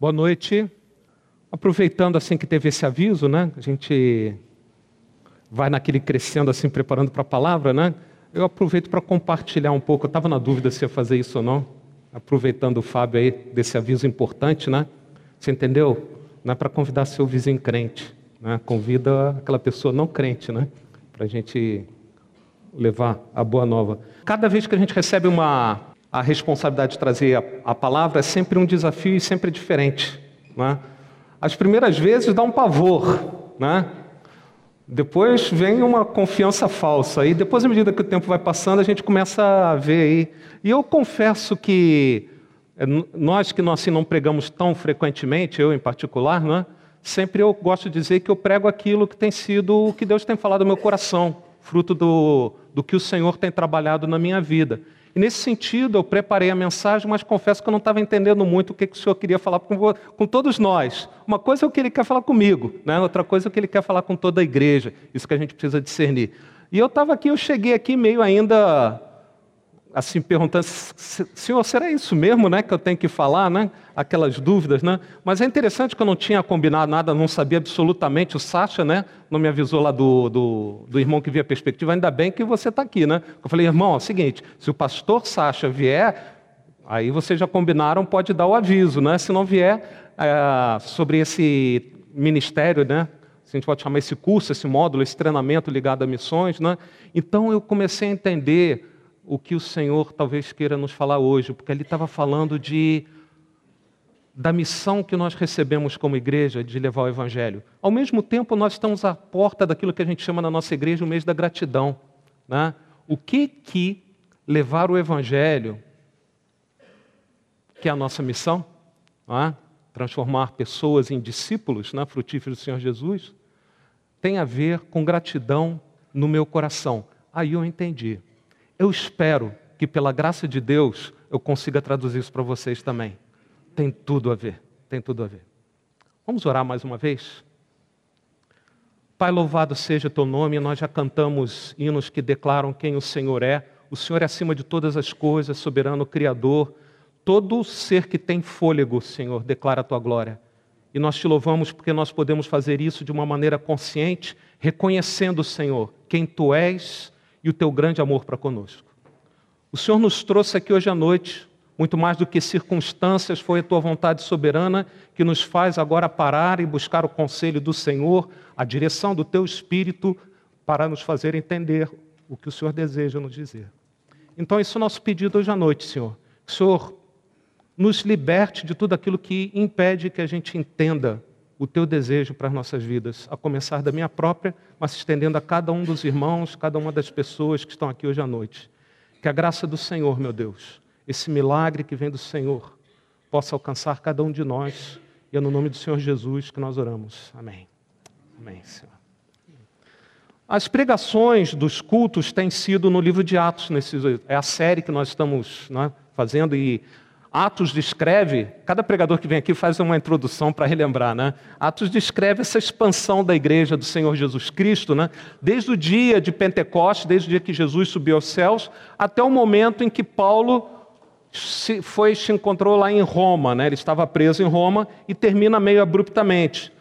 Boa noite. Aproveitando assim que teve esse aviso, né? A gente vai naquele crescendo assim, preparando para a palavra, né? Eu aproveito para compartilhar um pouco. Eu estava na dúvida se ia fazer isso ou não. Aproveitando o Fábio aí desse aviso importante, né? Você entendeu? Não é para convidar seu vizinho crente, né? Convida aquela pessoa não crente, né? Para a gente levar a boa nova. Cada vez que a gente recebe uma a responsabilidade de trazer a, a palavra é sempre um desafio e sempre diferente. Né? As primeiras vezes dá um pavor, né? depois vem uma confiança falsa, e depois, à medida que o tempo vai passando, a gente começa a ver aí. E eu confesso que é, nós que assim não pregamos tão frequentemente, eu em particular, né? sempre eu gosto de dizer que eu prego aquilo que tem sido o que Deus tem falado no meu coração, fruto do, do que o Senhor tem trabalhado na minha vida. E nesse sentido, eu preparei a mensagem, mas confesso que eu não estava entendendo muito o que, que o Senhor queria falar com, com, todos nós. Uma coisa é o que Ele quer falar comigo, né? outra coisa é o que Ele quer falar com toda a igreja. Isso que a gente precisa discernir. E eu estava aqui, eu cheguei aqui meio ainda assim perguntando, senhor, será isso mesmo, né, que eu tenho que falar, né? Aquelas dúvidas, né? Mas é interessante que eu não tinha combinado nada, não sabia absolutamente. O Sacha, né, não me avisou lá do, do, do irmão que via perspectiva. Ainda bem que você está aqui, né? Eu falei, irmão, é o seguinte, se o pastor Sacha vier, aí vocês já combinaram, pode dar o aviso, né? Se não vier é, sobre esse ministério, né? a gente pode chamar esse curso, esse módulo, esse treinamento ligado a missões, né? Então eu comecei a entender o que o Senhor talvez queira nos falar hoje, porque ele estava falando de da missão que nós recebemos como igreja de levar o evangelho. Ao mesmo tempo, nós estamos à porta daquilo que a gente chama na nossa igreja o mês da gratidão, né? O que que levar o evangelho, que é a nossa missão, é? transformar pessoas em discípulos, né? frutíferos do Senhor Jesus, tem a ver com gratidão no meu coração. Aí eu entendi. Eu espero que, pela graça de Deus, eu consiga traduzir isso para vocês também. Tem tudo a ver, tem tudo a ver. Vamos orar mais uma vez? Pai, louvado seja teu nome, nós já cantamos hinos que declaram quem o Senhor é. O Senhor é acima de todas as coisas, soberano Criador. Todo ser que tem fôlego, Senhor, declara a tua glória. E nós te louvamos porque nós podemos fazer isso de uma maneira consciente, reconhecendo, Senhor, quem tu és e o teu grande amor para conosco. O Senhor nos trouxe aqui hoje à noite, muito mais do que circunstâncias, foi a tua vontade soberana que nos faz agora parar e buscar o conselho do Senhor, a direção do teu espírito, para nos fazer entender o que o Senhor deseja nos dizer. Então, esse é o nosso pedido hoje à noite, Senhor. Senhor nos liberte de tudo aquilo que impede que a gente entenda o teu desejo para as nossas vidas, a começar da minha própria, mas se estendendo a cada um dos irmãos, cada uma das pessoas que estão aqui hoje à noite. Que a graça do Senhor, meu Deus, esse milagre que vem do Senhor, possa alcançar cada um de nós. E é no nome do Senhor Jesus que nós oramos. Amém. Amém, Senhor. As pregações dos cultos têm sido no livro de Atos, nesse, é a série que nós estamos né, fazendo, e Atos descreve, cada pregador que vem aqui faz uma introdução para relembrar, né? Atos descreve essa expansão da igreja do Senhor Jesus Cristo, né? Desde o dia de Pentecostes, desde o dia que Jesus subiu aos céus, até o momento em que Paulo se foi se encontrou lá em Roma, né? Ele estava preso em Roma e termina meio abruptamente.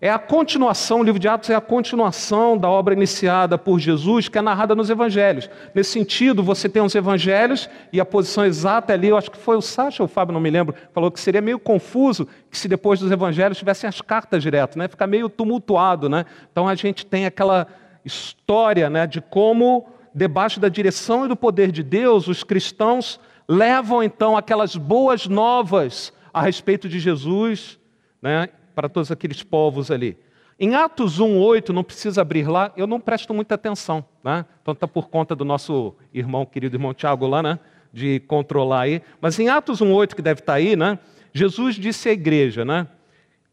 É a continuação, o livro de Atos é a continuação da obra iniciada por Jesus, que é narrada nos evangelhos. Nesse sentido, você tem os evangelhos e a posição exata ali, eu acho que foi o Sacha ou o Fábio, não me lembro, falou que seria meio confuso que se depois dos evangelhos tivessem as cartas direto, né? Fica meio tumultuado, né? Então a gente tem aquela história, né, de como debaixo da direção e do poder de Deus, os cristãos levam então aquelas boas novas a respeito de Jesus, né? Para todos aqueles povos ali. Em Atos 1,8, não precisa abrir lá, eu não presto muita atenção, né? Então está por conta do nosso irmão, querido irmão Tiago lá, né? De controlar aí. Mas em Atos 1,8, que deve estar tá aí, né? Jesus disse à igreja, né?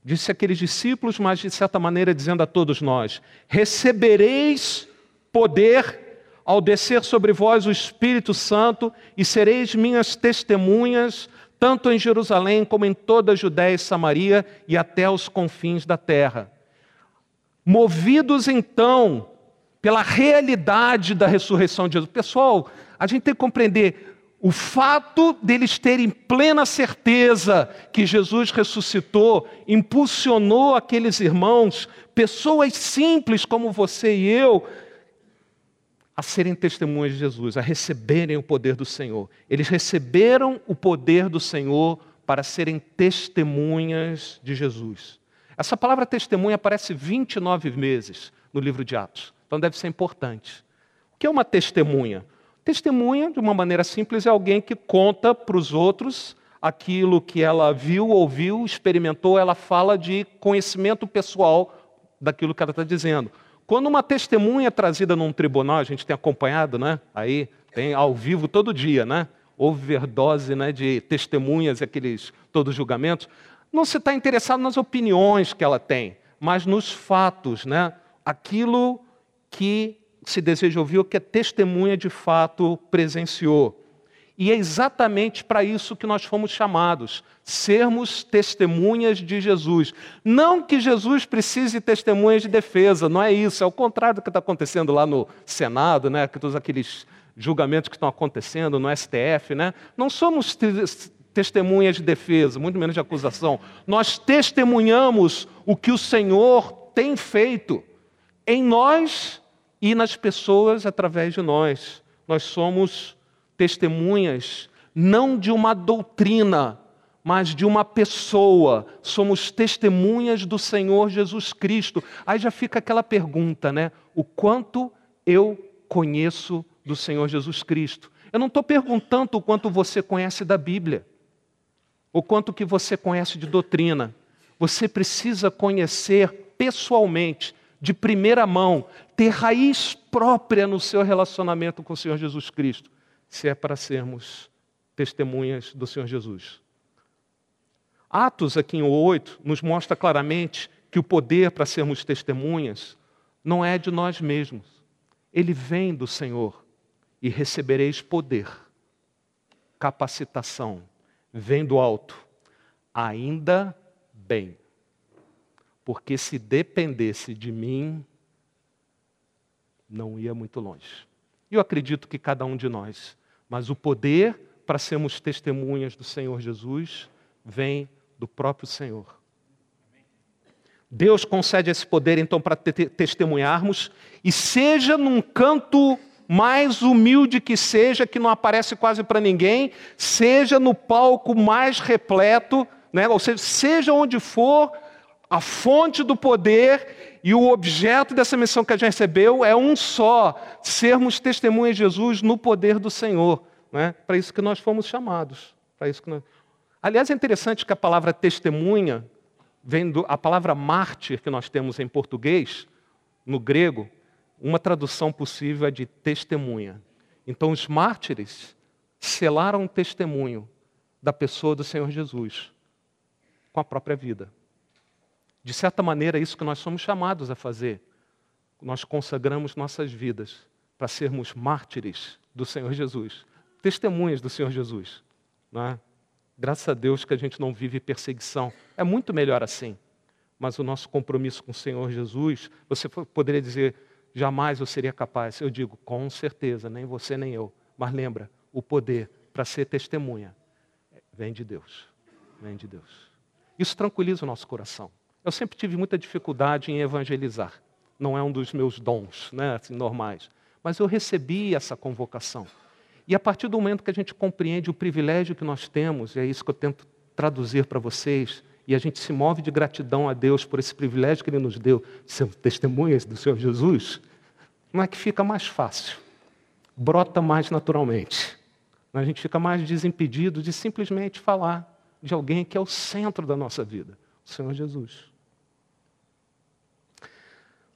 Disse àqueles discípulos, mas de certa maneira dizendo a todos nós: recebereis poder ao descer sobre vós o Espírito Santo e sereis minhas testemunhas tanto em Jerusalém como em toda a Judéia e Samaria e até os confins da terra. Movidos então pela realidade da ressurreição de Jesus. Pessoal, a gente tem que compreender O fato deles terem plena certeza que Jesus ressuscitou impulsionou aqueles irmãos, pessoas simples como você e eu, a serem testemunhas de Jesus, a receberem o poder do Senhor. Eles receberam o poder do Senhor para serem testemunhas de Jesus. Essa palavra testemunha aparece 29 vezes no livro de Atos, então deve ser importante. O que é uma testemunha? Testemunha, de uma maneira simples, é alguém que conta para os outros aquilo que ela viu, ouviu, experimentou, ela fala de conhecimento pessoal daquilo que ela está dizendo. Quando uma testemunha é trazida num tribunal, a gente tem acompanhado, né? Aí tem ao vivo todo dia, né? Overdose né, de testemunhas, aqueles todos julgamentos. Não se está interessado nas opiniões que ela tem, mas nos fatos, né? Aquilo que se deseja ouvir, o que a testemunha de fato presenciou. E é exatamente para isso que nós fomos chamados, sermos testemunhas de Jesus. Não que Jesus precise de testemunhas de defesa, não é isso, é o contrário do que está acontecendo lá no Senado, né? todos aqueles julgamentos que estão acontecendo no STF. Né? Não somos testemunhas de defesa, muito menos de acusação. Nós testemunhamos o que o Senhor tem feito em nós e nas pessoas através de nós. Nós somos testemunhas não de uma doutrina, mas de uma pessoa. Somos testemunhas do Senhor Jesus Cristo. Aí já fica aquela pergunta, né? O quanto eu conheço do Senhor Jesus Cristo? Eu não estou perguntando o quanto você conhece da Bíblia, o quanto que você conhece de doutrina. Você precisa conhecer pessoalmente, de primeira mão, ter raiz própria no seu relacionamento com o Senhor Jesus Cristo se é para sermos testemunhas do Senhor Jesus. Atos, aqui em 8, nos mostra claramente que o poder para sermos testemunhas não é de nós mesmos. Ele vem do Senhor e recebereis poder, capacitação, vem do alto. Ainda bem, porque se dependesse de mim, não ia muito longe. Eu acredito que cada um de nós, mas o poder para sermos testemunhas do Senhor Jesus vem do próprio Senhor. Deus concede esse poder então para te testemunharmos, e seja num canto mais humilde que seja, que não aparece quase para ninguém, seja no palco mais repleto, né? ou seja, seja onde for, a fonte do poder e o objeto dessa missão que a gente recebeu é um só: sermos testemunhas de Jesus no poder do Senhor. Né? Para isso que nós fomos chamados. Para isso que nós... Aliás, é interessante que a palavra testemunha vem do a palavra mártir que nós temos em português, no grego, uma tradução possível é de testemunha. Então, os mártires selaram o testemunho da pessoa do Senhor Jesus com a própria vida. De certa maneira, é isso que nós somos chamados a fazer. Nós consagramos nossas vidas para sermos mártires do Senhor Jesus, testemunhas do Senhor Jesus. É? Graças a Deus que a gente não vive perseguição. É muito melhor assim. Mas o nosso compromisso com o Senhor Jesus, você poderia dizer, jamais eu seria capaz. Eu digo, com certeza, nem você nem eu. Mas lembra, o poder para ser testemunha vem de Deus. Vem de Deus. Isso tranquiliza o nosso coração. Eu sempre tive muita dificuldade em evangelizar. Não é um dos meus dons, né, assim, normais. Mas eu recebi essa convocação. E a partir do momento que a gente compreende o privilégio que nós temos, e é isso que eu tento traduzir para vocês, e a gente se move de gratidão a Deus por esse privilégio que Ele nos deu, de ser testemunhas do Senhor Jesus, não é que fica mais fácil, brota mais naturalmente. A gente fica mais desimpedido de simplesmente falar de alguém que é o centro da nossa vida, o Senhor Jesus.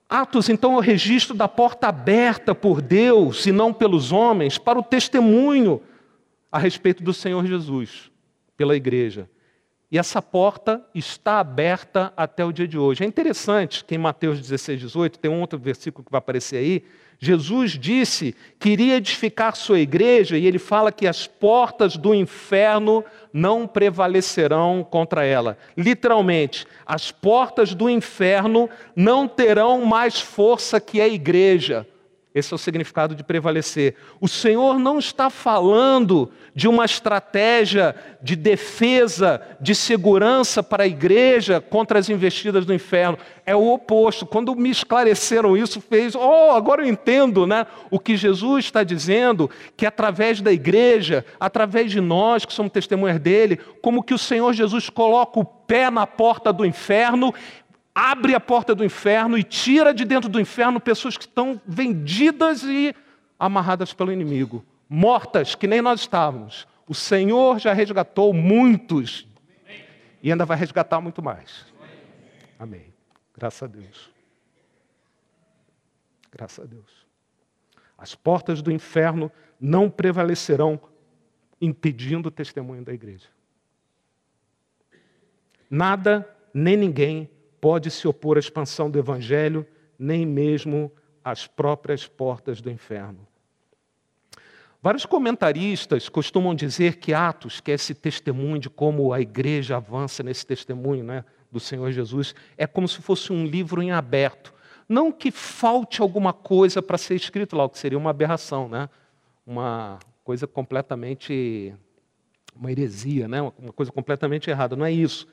Atos, então, é o registro da porta aberta por Deus e não pelos homens para o testemunho a respeito do Senhor Jesus, pela igreja. E essa porta está aberta até o dia de hoje. É interessante que em Mateus 16, 18, tem um outro versículo que vai aparecer aí, Jesus disse que iria edificar sua igreja e ele fala que as portas do inferno não prevalecerão contra ela. Literalmente, as portas do inferno não terão mais força que a igreja. Esse é o significado de prevalecer. O Senhor não está falando de uma estratégia de defesa, de segurança para a igreja contra as investidas do inferno. É o oposto. Quando me esclareceram isso, fez, oh, agora eu entendo, né? O que Jesus está dizendo, que através da igreja, através de nós que somos testemunhas dele, como que o Senhor Jesus coloca o pé na porta do inferno abre a porta do inferno e tira de dentro do inferno pessoas que estão vendidas e amarradas pelo inimigo, mortas, que nem nós estávamos. O Senhor já resgatou muitos e ainda vai resgatar muito mais. Amém. Graças a Deus. Graças a Deus. As portas do inferno não prevalecerão impedindo o testemunho da igreja. Nada nem ninguém pode se opor à expansão do Evangelho, nem mesmo às próprias portas do inferno. Vários comentaristas costumam dizer que Atos, que é esse testemunho de como a igreja avança nesse testemunho né, do Senhor Jesus, é como se fosse um livro em aberto. Não que falte alguma coisa para ser escrito lá, o que seria uma aberração, né? uma coisa completamente. uma heresia, né? uma coisa completamente errada. Não é isso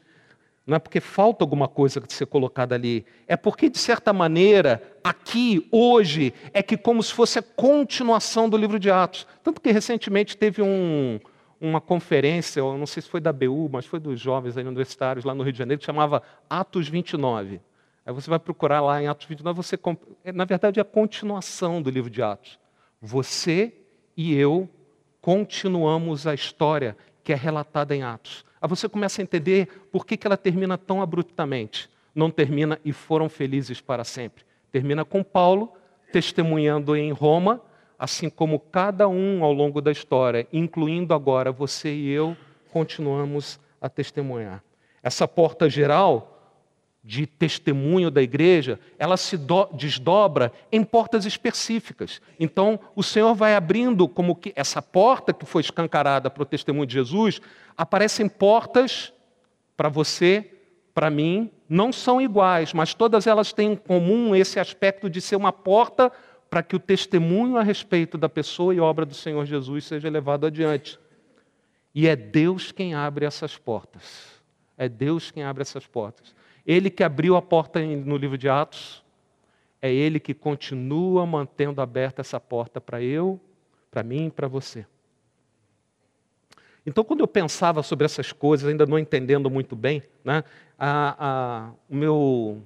não é porque falta alguma coisa de ser colocada ali, é porque, de certa maneira, aqui, hoje, é que como se fosse a continuação do livro de Atos. Tanto que recentemente teve um, uma conferência, eu não sei se foi da BU, mas foi dos jovens universitários lá no Rio de Janeiro, que chamava Atos 29. Aí você vai procurar lá em Atos 29, você, é, na verdade é a continuação do livro de Atos. Você e eu continuamos a história que é relatada em Atos. Aí você começa a entender por que, que ela termina tão abruptamente. Não termina e foram felizes para sempre. Termina com Paulo testemunhando em Roma, assim como cada um ao longo da história, incluindo agora você e eu, continuamos a testemunhar. Essa porta geral de testemunho da igreja, ela se do, desdobra em portas específicas. Então, o Senhor vai abrindo como que essa porta que foi escancarada para o testemunho de Jesus, aparecem portas para você, para mim, não são iguais, mas todas elas têm em comum esse aspecto de ser uma porta para que o testemunho a respeito da pessoa e obra do Senhor Jesus seja levado adiante. E é Deus quem abre essas portas. É Deus quem abre essas portas. Ele que abriu a porta no livro de Atos, é Ele que continua mantendo aberta essa porta para eu, para mim e para você. Então, quando eu pensava sobre essas coisas, ainda não entendendo muito bem, né, a, a, o meu,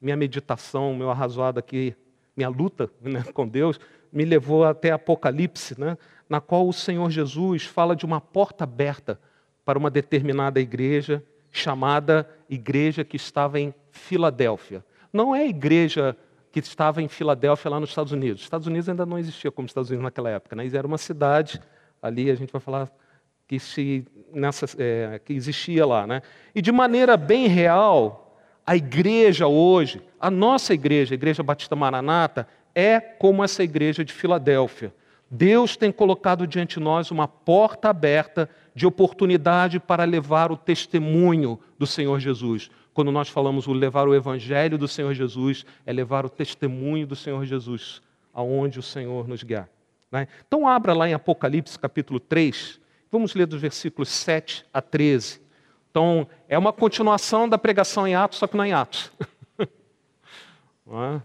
minha meditação, meu arrazoado aqui, minha luta né, com Deus, me levou até Apocalipse, né, na qual o Senhor Jesus fala de uma porta aberta para uma determinada igreja chamada igreja que estava em Filadélfia. Não é a igreja que estava em Filadélfia, lá nos Estados Unidos. Os Estados Unidos ainda não existia como Estados Unidos naquela época. Né? Era uma cidade, ali a gente vai falar que, se, nessa, é, que existia lá. Né? E de maneira bem real, a igreja hoje, a nossa igreja, a Igreja Batista Maranata, é como essa igreja de Filadélfia. Deus tem colocado diante de nós uma porta aberta de oportunidade para levar o testemunho do Senhor Jesus. Quando nós falamos o levar o evangelho do Senhor Jesus, é levar o testemunho do Senhor Jesus aonde o Senhor nos guiar. Né? Então abra lá em Apocalipse capítulo 3, vamos ler dos versículos 7 a 13. Então, é uma continuação da pregação em Atos, só que não é em Atos. não é?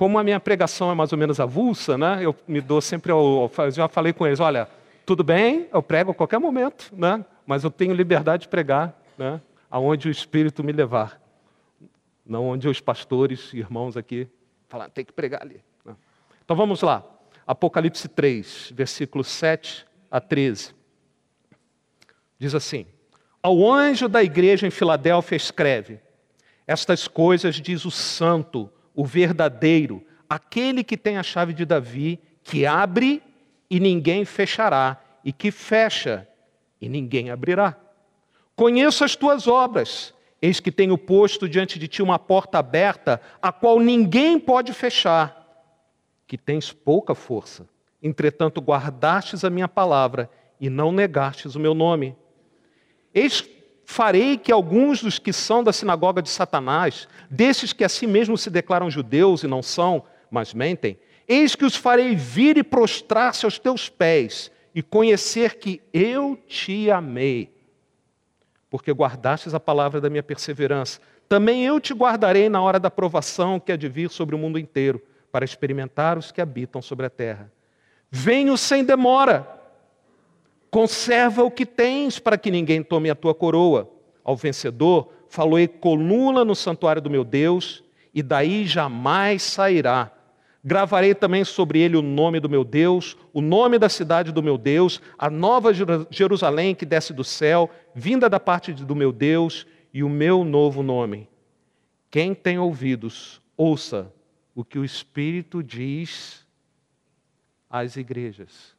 Como a minha pregação é mais ou menos avulsa, né, eu me dou sempre ao, eu já falei com eles, olha, tudo bem, eu prego a qualquer momento, né, mas eu tenho liberdade de pregar, né, aonde o Espírito me levar, não onde os pastores, irmãos aqui, falam, tem que pregar ali. Né. Então vamos lá, Apocalipse 3, versículos 7 a 13. Diz assim: Ao anjo da igreja em Filadélfia escreve: Estas coisas diz o santo, o verdadeiro, aquele que tem a chave de Davi, que abre e ninguém fechará, e que fecha e ninguém abrirá. Conheço as tuas obras, eis que tenho posto diante de ti uma porta aberta, a qual ninguém pode fechar, que tens pouca força. Entretanto, guardastes a minha palavra e não negastes o meu nome. Eis Farei que alguns dos que são da sinagoga de Satanás, desses que a si mesmos se declaram judeus e não são, mas mentem, eis que os farei vir e prostrar-se aos teus pés e conhecer que eu te amei, porque guardastes a palavra da minha perseverança. Também eu te guardarei na hora da provação que há de vir sobre o mundo inteiro, para experimentar os que habitam sobre a terra. Venho sem demora. Conserva o que tens para que ninguém tome a tua coroa. Ao vencedor, falou coluna no santuário do meu Deus, e daí jamais sairá Gravarei também sobre ele o nome do meu Deus, o nome da cidade do meu Deus, a nova Jerusalém que desce do céu, vinda da parte do meu Deus, e o meu novo nome. Quem tem ouvidos, ouça o que o Espírito diz às igrejas.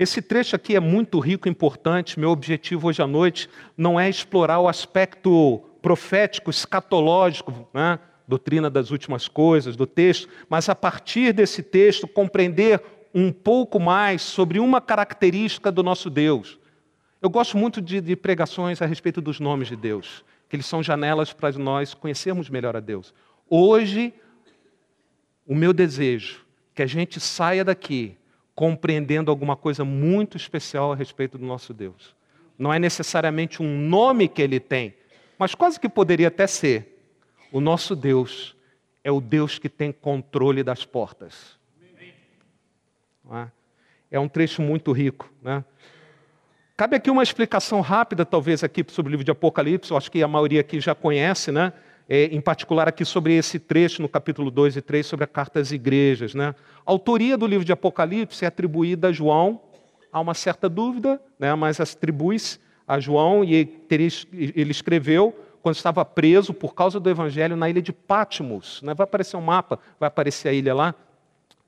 Esse trecho aqui é muito rico e importante. Meu objetivo hoje à noite não é explorar o aspecto profético, escatológico, né? doutrina das últimas coisas, do texto, mas a partir desse texto compreender um pouco mais sobre uma característica do nosso Deus. Eu gosto muito de, de pregações a respeito dos nomes de Deus, que eles são janelas para nós conhecermos melhor a Deus. Hoje, o meu desejo é que a gente saia daqui compreendendo alguma coisa muito especial a respeito do nosso Deus. Não é necessariamente um nome que ele tem, mas quase que poderia até ser o nosso Deus é o Deus que tem controle das portas. É? é um trecho muito rico. Né? Cabe aqui uma explicação rápida, talvez, aqui sobre o livro de Apocalipse, eu acho que a maioria aqui já conhece, né? É, em particular aqui sobre esse trecho no capítulo 2 e 3, sobre a carta às igrejas. Né? A autoria do livro de Apocalipse é atribuída a João, há uma certa dúvida, né? mas atribui-se a João e ele escreveu quando estava preso por causa do evangelho na ilha de Patmos. Né? Vai aparecer um mapa, vai aparecer a ilha lá.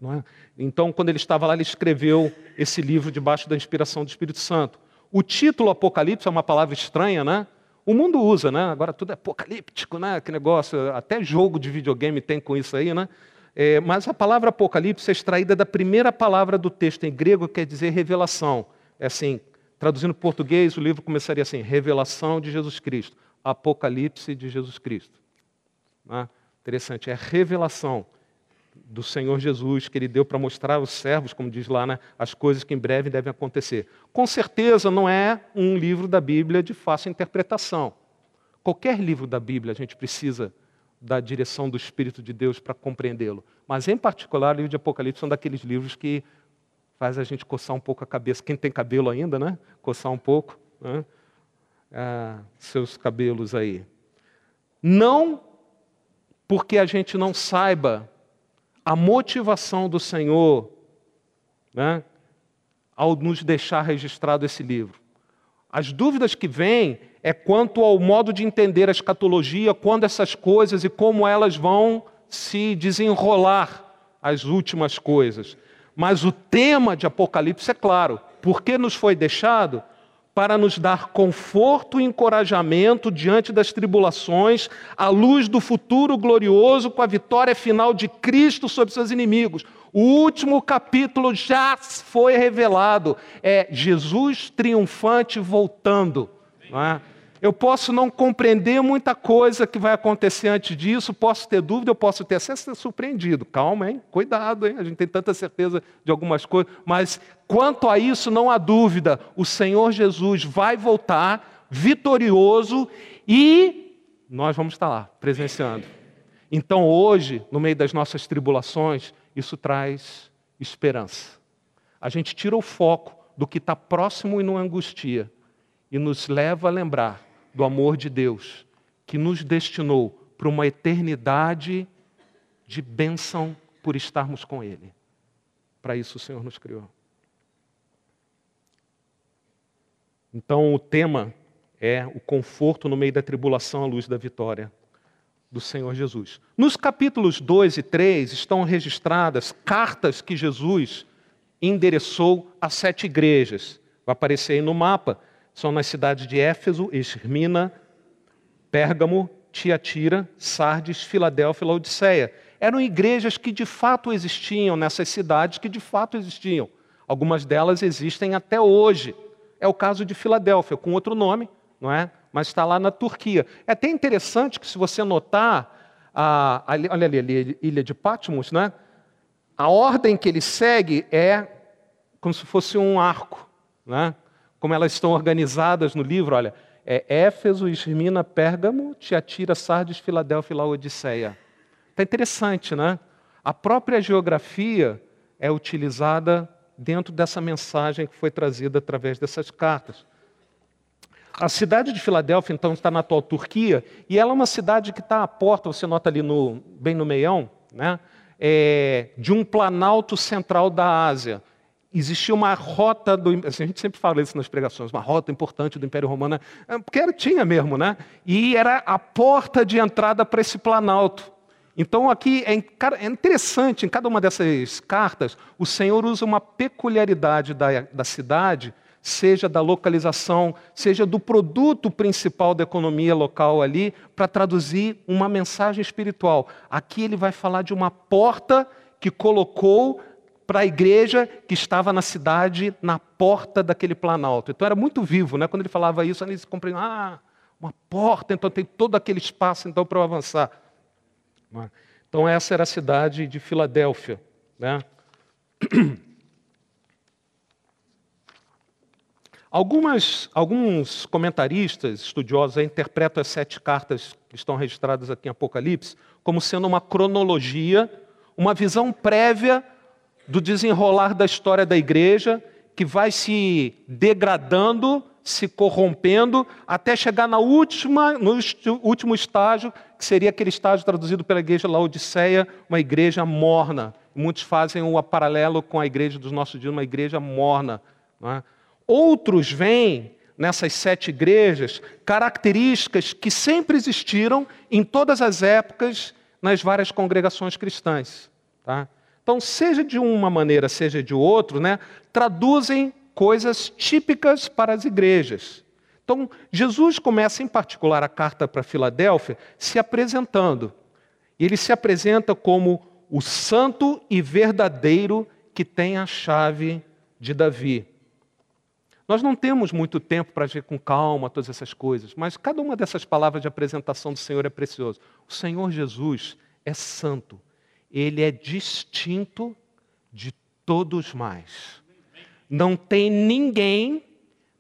É? Então, quando ele estava lá, ele escreveu esse livro debaixo da inspiração do Espírito Santo. O título Apocalipse é uma palavra estranha, né? O mundo usa, né? Agora tudo é apocalíptico, né? Que negócio, até jogo de videogame tem com isso aí, né? É, mas a palavra Apocalipse é extraída da primeira palavra do texto em grego, que quer dizer revelação. É assim, traduzindo para português, o livro começaria assim: Revelação de Jesus Cristo. Apocalipse de Jesus Cristo. Ah, interessante, é revelação do Senhor Jesus que ele deu para mostrar aos servos, como diz lá, né, as coisas que em breve devem acontecer. Com certeza não é um livro da Bíblia de fácil interpretação. Qualquer livro da Bíblia a gente precisa da direção do Espírito de Deus para compreendê-lo. Mas, em particular, o livro de Apocalipse são daqueles livros que faz a gente coçar um pouco a cabeça. Quem tem cabelo ainda, né? Coçar um pouco. Né? ah, seus cabelos aí. Não porque a gente não saiba a motivação do Senhor né, ao nos deixar registrado esse livro. As dúvidas que vêm é quanto ao modo de entender a escatologia, quando essas coisas e como elas vão se desenrolar as últimas coisas. Mas o tema de Apocalipse é claro, porque nos foi deixado para nos dar conforto e encorajamento diante das tribulações, à luz do futuro glorioso com a vitória final de Cristo sobre seus inimigos. O último capítulo já foi revelado, é Jesus triunfante voltando. Não é? Eu posso não compreender muita coisa que vai acontecer antes disso, posso ter dúvida, eu posso ter ser surpreendido. Calma, hein? Cuidado, hein? A gente tem tanta certeza de algumas coisas, mas quanto a isso não há dúvida. O Senhor Jesus vai voltar vitorioso e nós vamos estar lá presenciando. Então, hoje, no meio das nossas tribulações, isso traz esperança. A gente tira o foco do que está próximo e não angustia e nos leva a lembrar do amor de Deus, que nos destinou para uma eternidade de bênção por estarmos com Ele. Para isso o Senhor nos criou. Então o tema é o conforto no meio da tribulação à luz da vitória do Senhor Jesus. Nos capítulos 2 e 3 estão registradas cartas que Jesus endereçou a sete igrejas. Vai aparecer aí no mapa são nas cidades de Éfeso, Esmirna, Pérgamo, Tiatira, Sardes, Filadélfia e Laodiceia. Eram igrejas que de fato existiam nessas cidades, que de fato existiam. Algumas delas existem até hoje. É o caso de Filadélfia, com outro nome, não é? Mas está lá na Turquia. É até interessante que, se você notar, a, a, olha ali, a ilha de Patmos, né? A ordem que ele segue é como se fosse um arco, né? Como elas estão organizadas no livro, olha, é Éfeso, Esmirna, Pérgamo, Tiatira, Sardes, Filadélfia e Laodiceia. Está interessante, né? A própria geografia é utilizada dentro dessa mensagem que foi trazida através dessas cartas. A cidade de Filadélfia, então, está na atual Turquia, e ela é uma cidade que está à porta, você nota ali no, bem no meião, né, é, de um planalto central da Ásia. Existia uma rota, do, assim, a gente sempre fala isso nas pregações, uma rota importante do Império Romano, é, porque era, tinha mesmo, né? E era a porta de entrada para esse planalto. Então, aqui é, é interessante, em cada uma dessas cartas, o Senhor usa uma peculiaridade da, da cidade seja da localização, seja do produto principal da economia local ali, para traduzir uma mensagem espiritual. Aqui ele vai falar de uma porta que colocou para a igreja que estava na cidade, na porta daquele planalto. Então era muito vivo, né? Quando ele falava isso, eles compreendiam, ah, uma porta, então tem todo aquele espaço então para eu avançar. Então essa era a cidade de Filadélfia, né? Algumas, alguns comentaristas, estudiosos, interpretam as sete cartas que estão registradas aqui em Apocalipse como sendo uma cronologia, uma visão prévia do desenrolar da história da igreja, que vai se degradando, se corrompendo, até chegar na última, no último estágio, que seria aquele estágio traduzido pela igreja Laodiceia, uma igreja morna. Muitos fazem o paralelo com a igreja dos nossos dias, uma igreja morna. É? Outros veem nessas sete igrejas características que sempre existiram em todas as épocas nas várias congregações cristãs. Tá? Então, seja de uma maneira, seja de outra, né, traduzem coisas típicas para as igrejas. Então, Jesus começa, em particular, a carta para Filadélfia, se apresentando. Ele se apresenta como o santo e verdadeiro que tem a chave de Davi. Nós não temos muito tempo para ver com calma todas essas coisas, mas cada uma dessas palavras de apresentação do Senhor é precioso. O Senhor Jesus é santo, ele é distinto de todos mais. Não tem ninguém,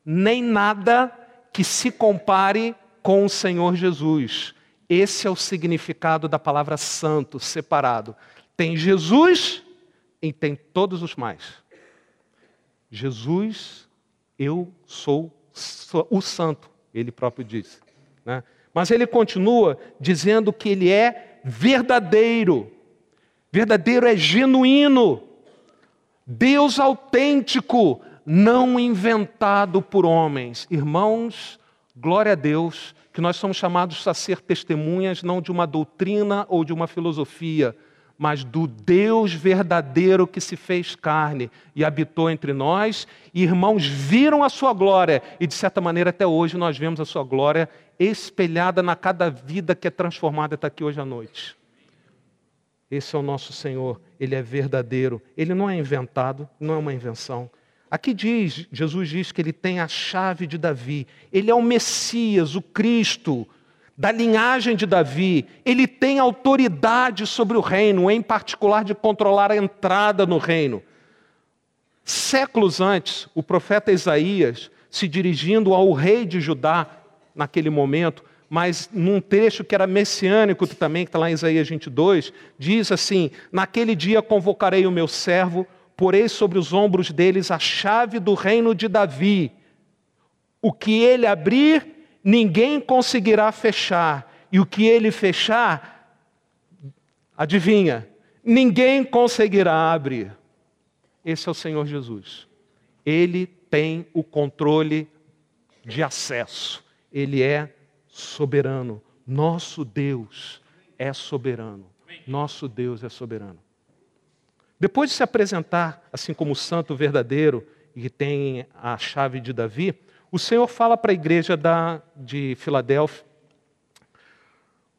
nem nada que se compare com o Senhor Jesus. Esse é o significado da palavra santo, separado. Tem Jesus e tem todos os mais. Jesus eu sou o santo, ele próprio disse. Né? Mas ele continua dizendo que ele é verdadeiro. Verdadeiro é genuíno. Deus autêntico, não inventado por homens. Irmãos, glória a Deus, que nós somos chamados a ser testemunhas não de uma doutrina ou de uma filosofia, mas do Deus verdadeiro que se fez carne e habitou entre nós. E irmãos viram a sua glória, e de certa maneira até hoje nós vemos a sua glória espelhada na cada vida que é transformada está aqui hoje à noite. Esse é o nosso Senhor, ele é verdadeiro, ele não é inventado, não é uma invenção. Aqui diz, Jesus diz que ele tem a chave de Davi, ele é o Messias, o Cristo, da linhagem de Davi, ele tem autoridade sobre o reino, em particular de controlar a entrada no reino. Séculos antes, o profeta Isaías, se dirigindo ao rei de Judá, naquele momento, mas num trecho que era messiânico também, que está lá em Isaías 22, diz assim: Naquele dia convocarei o meu servo, porei sobre os ombros deles a chave do reino de Davi. O que ele abrir, ninguém conseguirá fechar, e o que ele fechar, adivinha, ninguém conseguirá abrir. Esse é o Senhor Jesus. Ele tem o controle de acesso, ele é soberano. Nosso Deus é soberano. Nosso Deus é soberano. Depois de se apresentar assim como o santo verdadeiro e que tem a chave de Davi, o Senhor fala para a igreja da, de Filadélfia: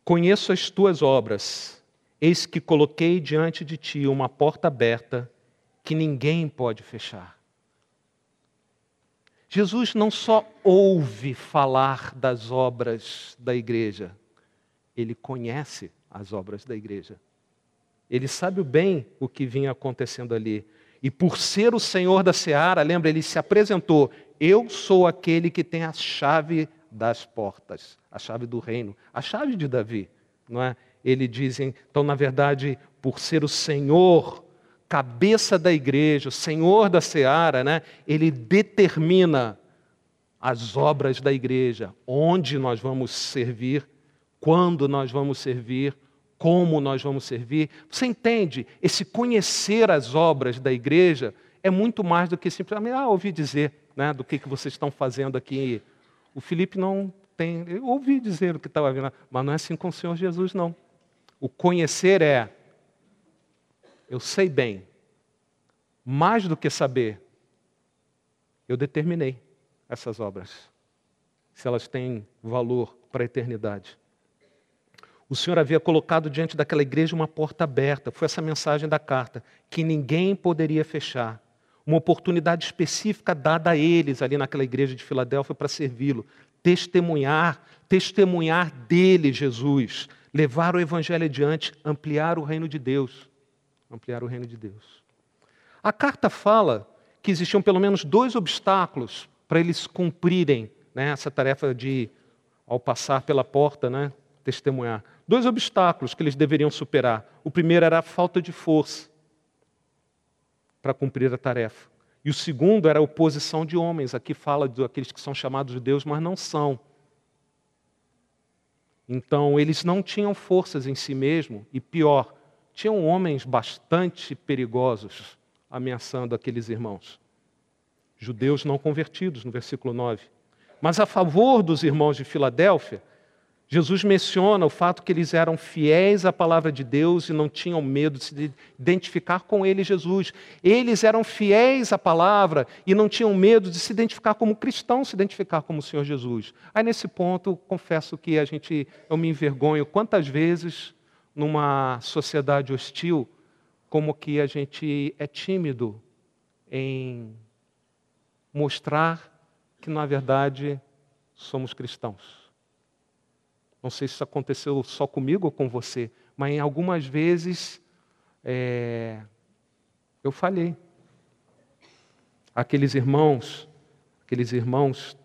Conheço as tuas obras, eis que coloquei diante de ti uma porta aberta que ninguém pode fechar. Jesus não só ouve falar das obras da igreja, ele conhece as obras da igreja. Ele sabe bem o que vinha acontecendo ali. E por ser o Senhor da seara, lembra, ele se apresentou: Eu sou aquele que tem a chave das portas, a chave do reino, a chave de Davi. Não é? Ele diz, então, na verdade, por ser o Senhor, cabeça da igreja, o Senhor da seara, né? ele determina as obras da igreja, onde nós vamos servir, quando nós vamos servir, como nós vamos servir. Você entende? Esse conhecer as obras da igreja é muito mais do que simplesmente, ah, ouvi dizer né, do que, que vocês estão fazendo aqui. O Felipe não tem, eu ouvi dizer o que estava vendo, mas não é assim com o Senhor Jesus, não. O conhecer é, eu sei bem, mais do que saber, eu determinei essas obras, se elas têm valor para a eternidade. O Senhor havia colocado diante daquela igreja uma porta aberta, foi essa mensagem da carta, que ninguém poderia fechar. Uma oportunidade específica dada a eles ali naquela igreja de Filadélfia para servi-lo, testemunhar, testemunhar dele, Jesus, levar o evangelho adiante, ampliar o reino de Deus. Ampliar o reino de Deus. A carta fala que existiam pelo menos dois obstáculos para eles cumprirem né, essa tarefa de, ao passar pela porta, né, testemunhar. Dois obstáculos que eles deveriam superar. O primeiro era a falta de força para cumprir a tarefa. E o segundo era a oposição de homens. Aqui fala daqueles que são chamados de Deus, mas não são. Então, eles não tinham forças em si mesmo, e pior, tinham homens bastante perigosos ameaçando aqueles irmãos judeus não convertidos, no versículo 9. Mas a favor dos irmãos de Filadélfia, Jesus menciona o fato que eles eram fiéis à palavra de Deus e não tinham medo de se identificar com ele, Jesus. Eles eram fiéis à palavra e não tinham medo de se identificar como cristãos, se identificar como o Senhor Jesus. Aí nesse ponto, confesso que a gente, eu me envergonho quantas vezes numa sociedade hostil, como que a gente é tímido em mostrar que, na verdade, somos cristãos. Não sei se isso aconteceu só comigo ou com você, mas em algumas vezes é, eu falhei. Aqueles irmãos, aqueles irmãos,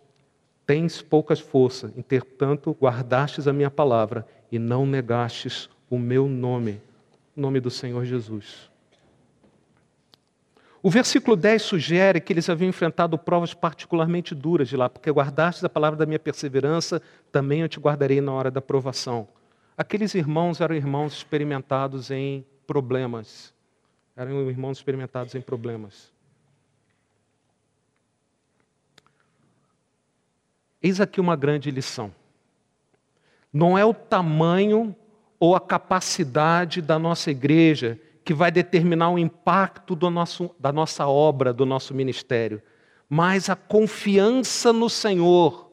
tens poucas forças, entretanto guardastes a minha palavra e não negastes o meu nome, o nome do Senhor Jesus. O versículo 10 sugere que eles haviam enfrentado provas particularmente duras de lá, porque guardastes a palavra da minha perseverança, também eu te guardarei na hora da provação. Aqueles irmãos eram irmãos experimentados em problemas. Eram irmãos experimentados em problemas. Eis aqui uma grande lição. Não é o tamanho ou a capacidade da nossa igreja que vai determinar o impacto nosso, da nossa obra, do nosso ministério, mas a confiança no Senhor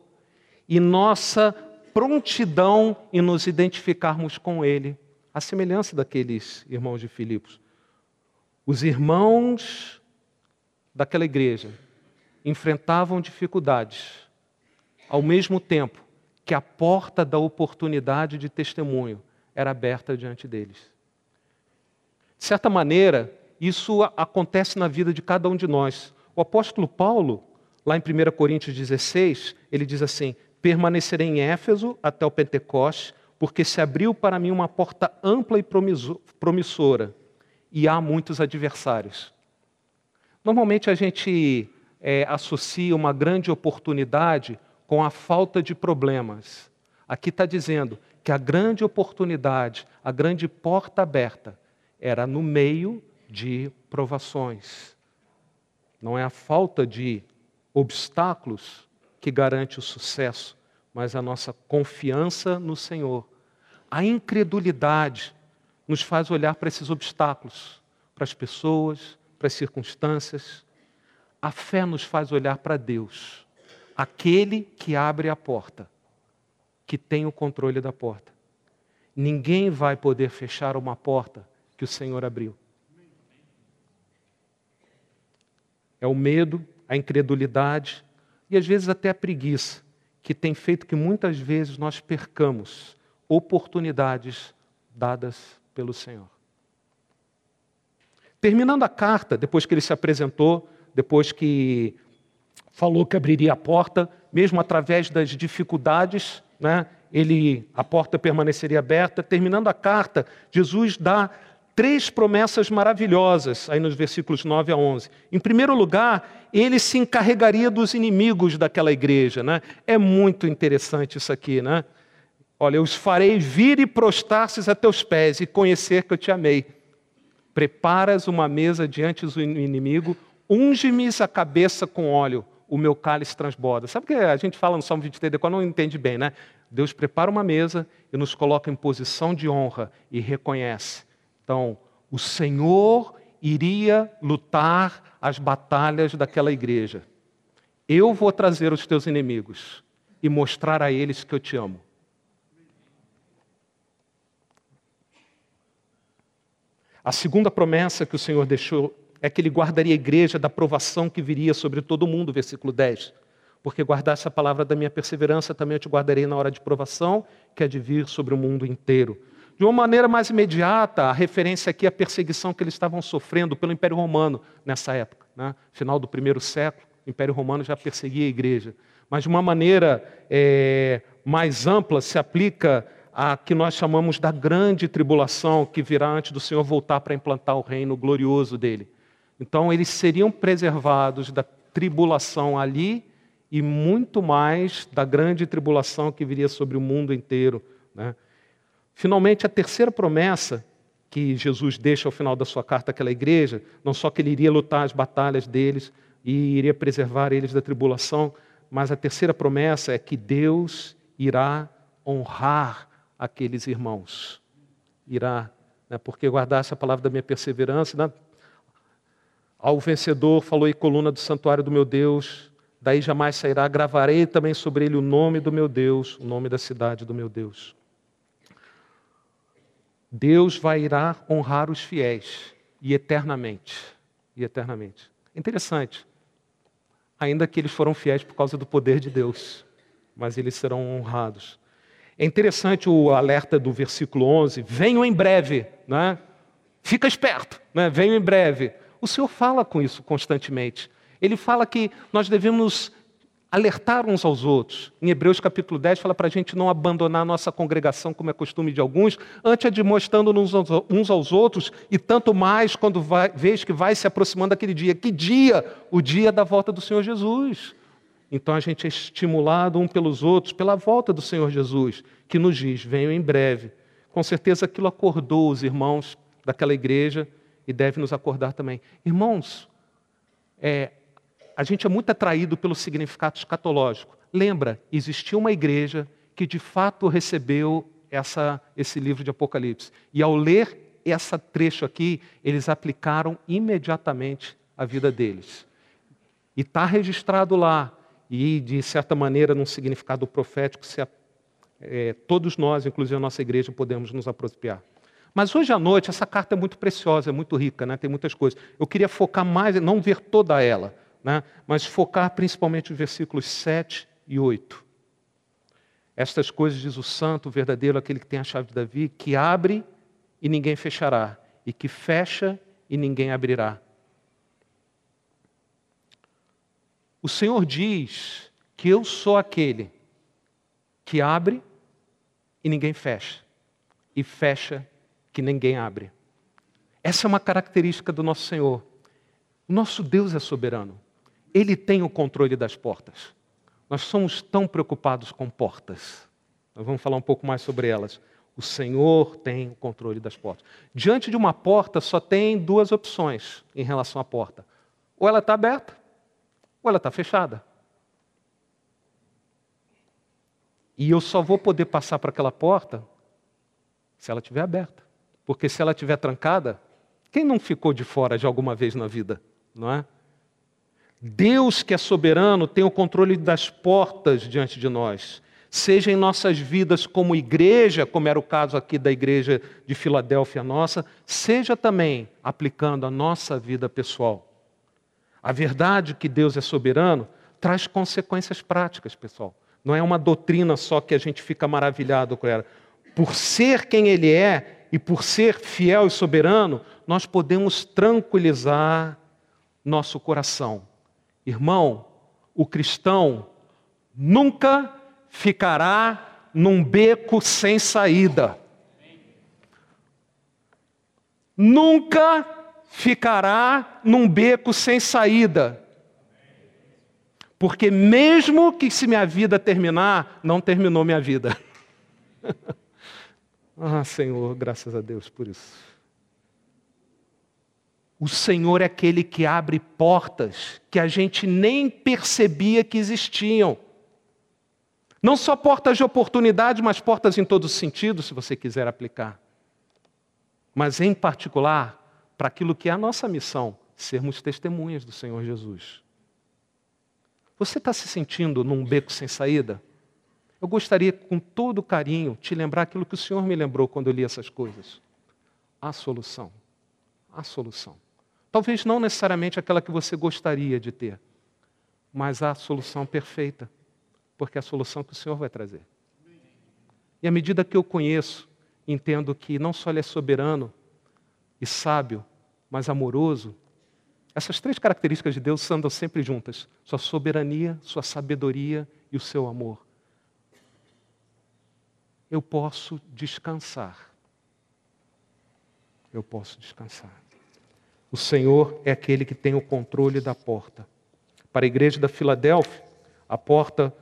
e nossa prontidão em nos identificarmos com Ele, a semelhança daqueles irmãos de Filipos. Os irmãos daquela igreja enfrentavam dificuldades, ao mesmo tempo que a porta da oportunidade de testemunho era aberta diante deles. De certa maneira, isso acontece na vida de cada um de nós. O apóstolo Paulo, lá em 1 Coríntios 16, ele diz assim: Permanecerei em Éfeso até o Pentecoste, porque se abriu para mim uma porta ampla e promissora, e há muitos adversários. Normalmente a gente é, associa uma grande oportunidade com a falta de problemas. Aqui está dizendo que a grande oportunidade, a grande porta aberta, era no meio de provações. Não é a falta de obstáculos que garante o sucesso, mas a nossa confiança no Senhor. A incredulidade nos faz olhar para esses obstáculos, para as pessoas, para as circunstâncias. A fé nos faz olhar para Deus, aquele que abre a porta, que tem o controle da porta. Ninguém vai poder fechar uma porta que o Senhor abriu. É o medo, a incredulidade e às vezes até a preguiça que tem feito que muitas vezes nós percamos oportunidades dadas pelo Senhor. Terminando a carta, depois que ele se apresentou, depois que falou que abriria a porta, mesmo através das dificuldades, né, ele, a porta permaneceria aberta. Terminando a carta, Jesus dá três promessas maravilhosas, aí nos versículos 9 a 11. Em primeiro lugar, ele se encarregaria dos inimigos daquela igreja. Né? É muito interessante isso aqui. Né? Olha, eu os farei vir e prostrar-se a teus pés e conhecer que eu te amei. Preparas uma mesa diante do inimigo, unge-me a cabeça com óleo, o meu cálice transborda. Sabe o que a gente fala no Salmo 23, quando não entende bem, né? Deus prepara uma mesa e nos coloca em posição de honra e reconhece. Então, o Senhor iria lutar as batalhas daquela igreja. Eu vou trazer os teus inimigos e mostrar a eles que eu te amo. A segunda promessa que o Senhor deixou é que ele guardaria a igreja da provação que viria sobre todo mundo, versículo 10. Porque guardasse a palavra da minha perseverança, também eu te guardarei na hora de provação, que é de vir sobre o mundo inteiro. De uma maneira mais imediata, a referência aqui a perseguição que eles estavam sofrendo pelo Império Romano nessa época. Né? Final do primeiro século, o Império Romano já perseguia a igreja. Mas de uma maneira é, mais ampla, se aplica a que nós chamamos da grande tribulação que virá antes do Senhor voltar para implantar o reino glorioso dele. Então, eles seriam preservados da tribulação ali e muito mais da grande tribulação que viria sobre o mundo inteiro. Né? Finalmente, a terceira promessa que Jesus deixa ao final da sua carta àquela igreja, não só que ele iria lutar as batalhas deles e iria preservar eles da tribulação, mas a terceira promessa é que Deus irá honrar aqueles irmãos. Irá, né, porque guardasse a palavra da minha perseverança. Né? Ao vencedor falou e coluna do santuário do meu Deus, daí jamais sairá. Gravarei também sobre ele o nome do meu Deus, o nome da cidade do meu Deus. Deus vai irá honrar os fiéis e eternamente. E eternamente. Interessante. Ainda que eles foram fiéis por causa do poder de Deus, mas eles serão honrados. É interessante o alerta do versículo 11: venham em breve, né? fica esperto, né? venham em breve. O Senhor fala com isso constantemente. Ele fala que nós devemos alertar uns aos outros. Em Hebreus capítulo 10 fala para a gente não abandonar a nossa congregação, como é costume de alguns, antes admoestando-nos uns aos outros, e tanto mais quando vai, vês que vai se aproximando aquele dia. Que dia? O dia da volta do Senhor Jesus. Então a gente é estimulado um pelos outros pela volta do Senhor Jesus, que nos diz: venham em breve. Com certeza aquilo acordou os irmãos daquela igreja e deve nos acordar também. Irmãos, é, a gente é muito atraído pelo significado escatológico. Lembra, existiu uma igreja que de fato recebeu essa, esse livro de Apocalipse. E ao ler essa trecho aqui, eles aplicaram imediatamente a vida deles. E está registrado lá e, de certa maneira, num significado profético, se, é, todos nós, inclusive a nossa igreja, podemos nos apropriar. Mas hoje à noite, essa carta é muito preciosa, é muito rica, né? tem muitas coisas. Eu queria focar mais, não ver toda ela, né? mas focar principalmente os versículos 7 e 8. Estas coisas diz o santo, o verdadeiro, aquele que tem a chave de Davi, que abre e ninguém fechará, e que fecha e ninguém abrirá. O Senhor diz que eu sou aquele que abre e ninguém fecha, e fecha que ninguém abre. Essa é uma característica do nosso Senhor. O nosso Deus é soberano. Ele tem o controle das portas. Nós somos tão preocupados com portas. Nós vamos falar um pouco mais sobre elas. O Senhor tem o controle das portas. Diante de uma porta, só tem duas opções em relação à porta: ou ela está aberta, ou ela está fechada. E eu só vou poder passar para aquela porta se ela estiver aberta. Porque se ela estiver trancada, quem não ficou de fora de alguma vez na vida, não é? Deus que é soberano tem o controle das portas diante de nós, seja em nossas vidas como igreja, como era o caso aqui da igreja de Filadélfia nossa, seja também aplicando a nossa vida pessoal. A verdade que Deus é soberano traz consequências práticas, pessoal. Não é uma doutrina só que a gente fica maravilhado com ela. Por ser quem Ele é, e por ser fiel e soberano, nós podemos tranquilizar nosso coração. Irmão, o cristão nunca ficará num beco sem saída. Nunca ficará num beco sem saída. Porque mesmo que se minha vida terminar, não terminou minha vida. ah, Senhor, graças a Deus por isso. O Senhor é aquele que abre portas que a gente nem percebia que existiam. Não só portas de oportunidade, mas portas em todos os sentidos, se você quiser aplicar. Mas, em particular, para aquilo que é a nossa missão, sermos testemunhas do Senhor Jesus. Você está se sentindo num beco sem saída? Eu gostaria, com todo carinho, te lembrar aquilo que o Senhor me lembrou quando eu li essas coisas. A solução. A solução. Talvez não necessariamente aquela que você gostaria de ter, mas a solução perfeita, porque é a solução que o Senhor vai trazer. E à medida que eu conheço, entendo que não só Ele é soberano e sábio, mas amoroso, essas três características de Deus andam sempre juntas: sua soberania, sua sabedoria e o seu amor. Eu posso descansar. Eu posso descansar. O Senhor é aquele que tem o controle da porta. Para a igreja da Filadélfia, a porta,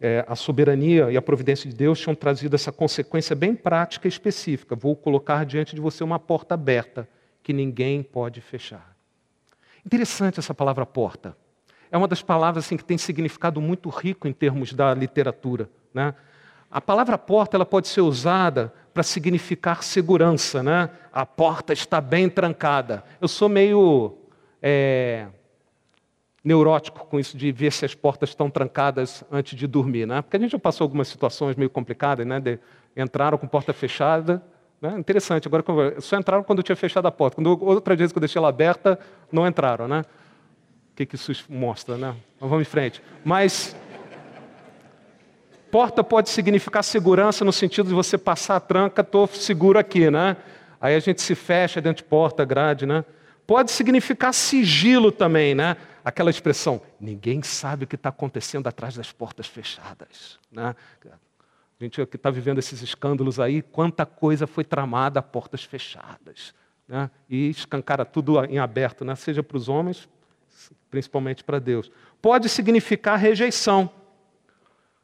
é, a soberania e a providência de Deus tinham trazido essa consequência bem prática e específica. Vou colocar diante de você uma porta aberta que ninguém pode fechar. Interessante essa palavra porta. É uma das palavras assim, que tem significado muito rico em termos da literatura. Né? A palavra porta ela pode ser usada para significar segurança, né? A porta está bem trancada. Eu sou meio é, neurótico com isso de ver se as portas estão trancadas antes de dormir, né? Porque a gente já passou algumas situações meio complicadas, né? De, entraram com porta fechada, né? Interessante. Agora só entraram quando eu tinha fechado a porta. Quando outra vez que eu deixei ela aberta, não entraram, né? O que, que isso mostra, né? Mas vamos em frente. Mas Porta pode significar segurança no sentido de você passar a tranca, estou seguro aqui, né? Aí a gente se fecha dentro de porta, grade, né? Pode significar sigilo também, né? Aquela expressão, ninguém sabe o que está acontecendo atrás das portas fechadas. Né? A gente que está vivendo esses escândalos aí, quanta coisa foi tramada a portas fechadas. Né? E escancara tudo em aberto, né? seja para os homens, principalmente para Deus. Pode significar rejeição.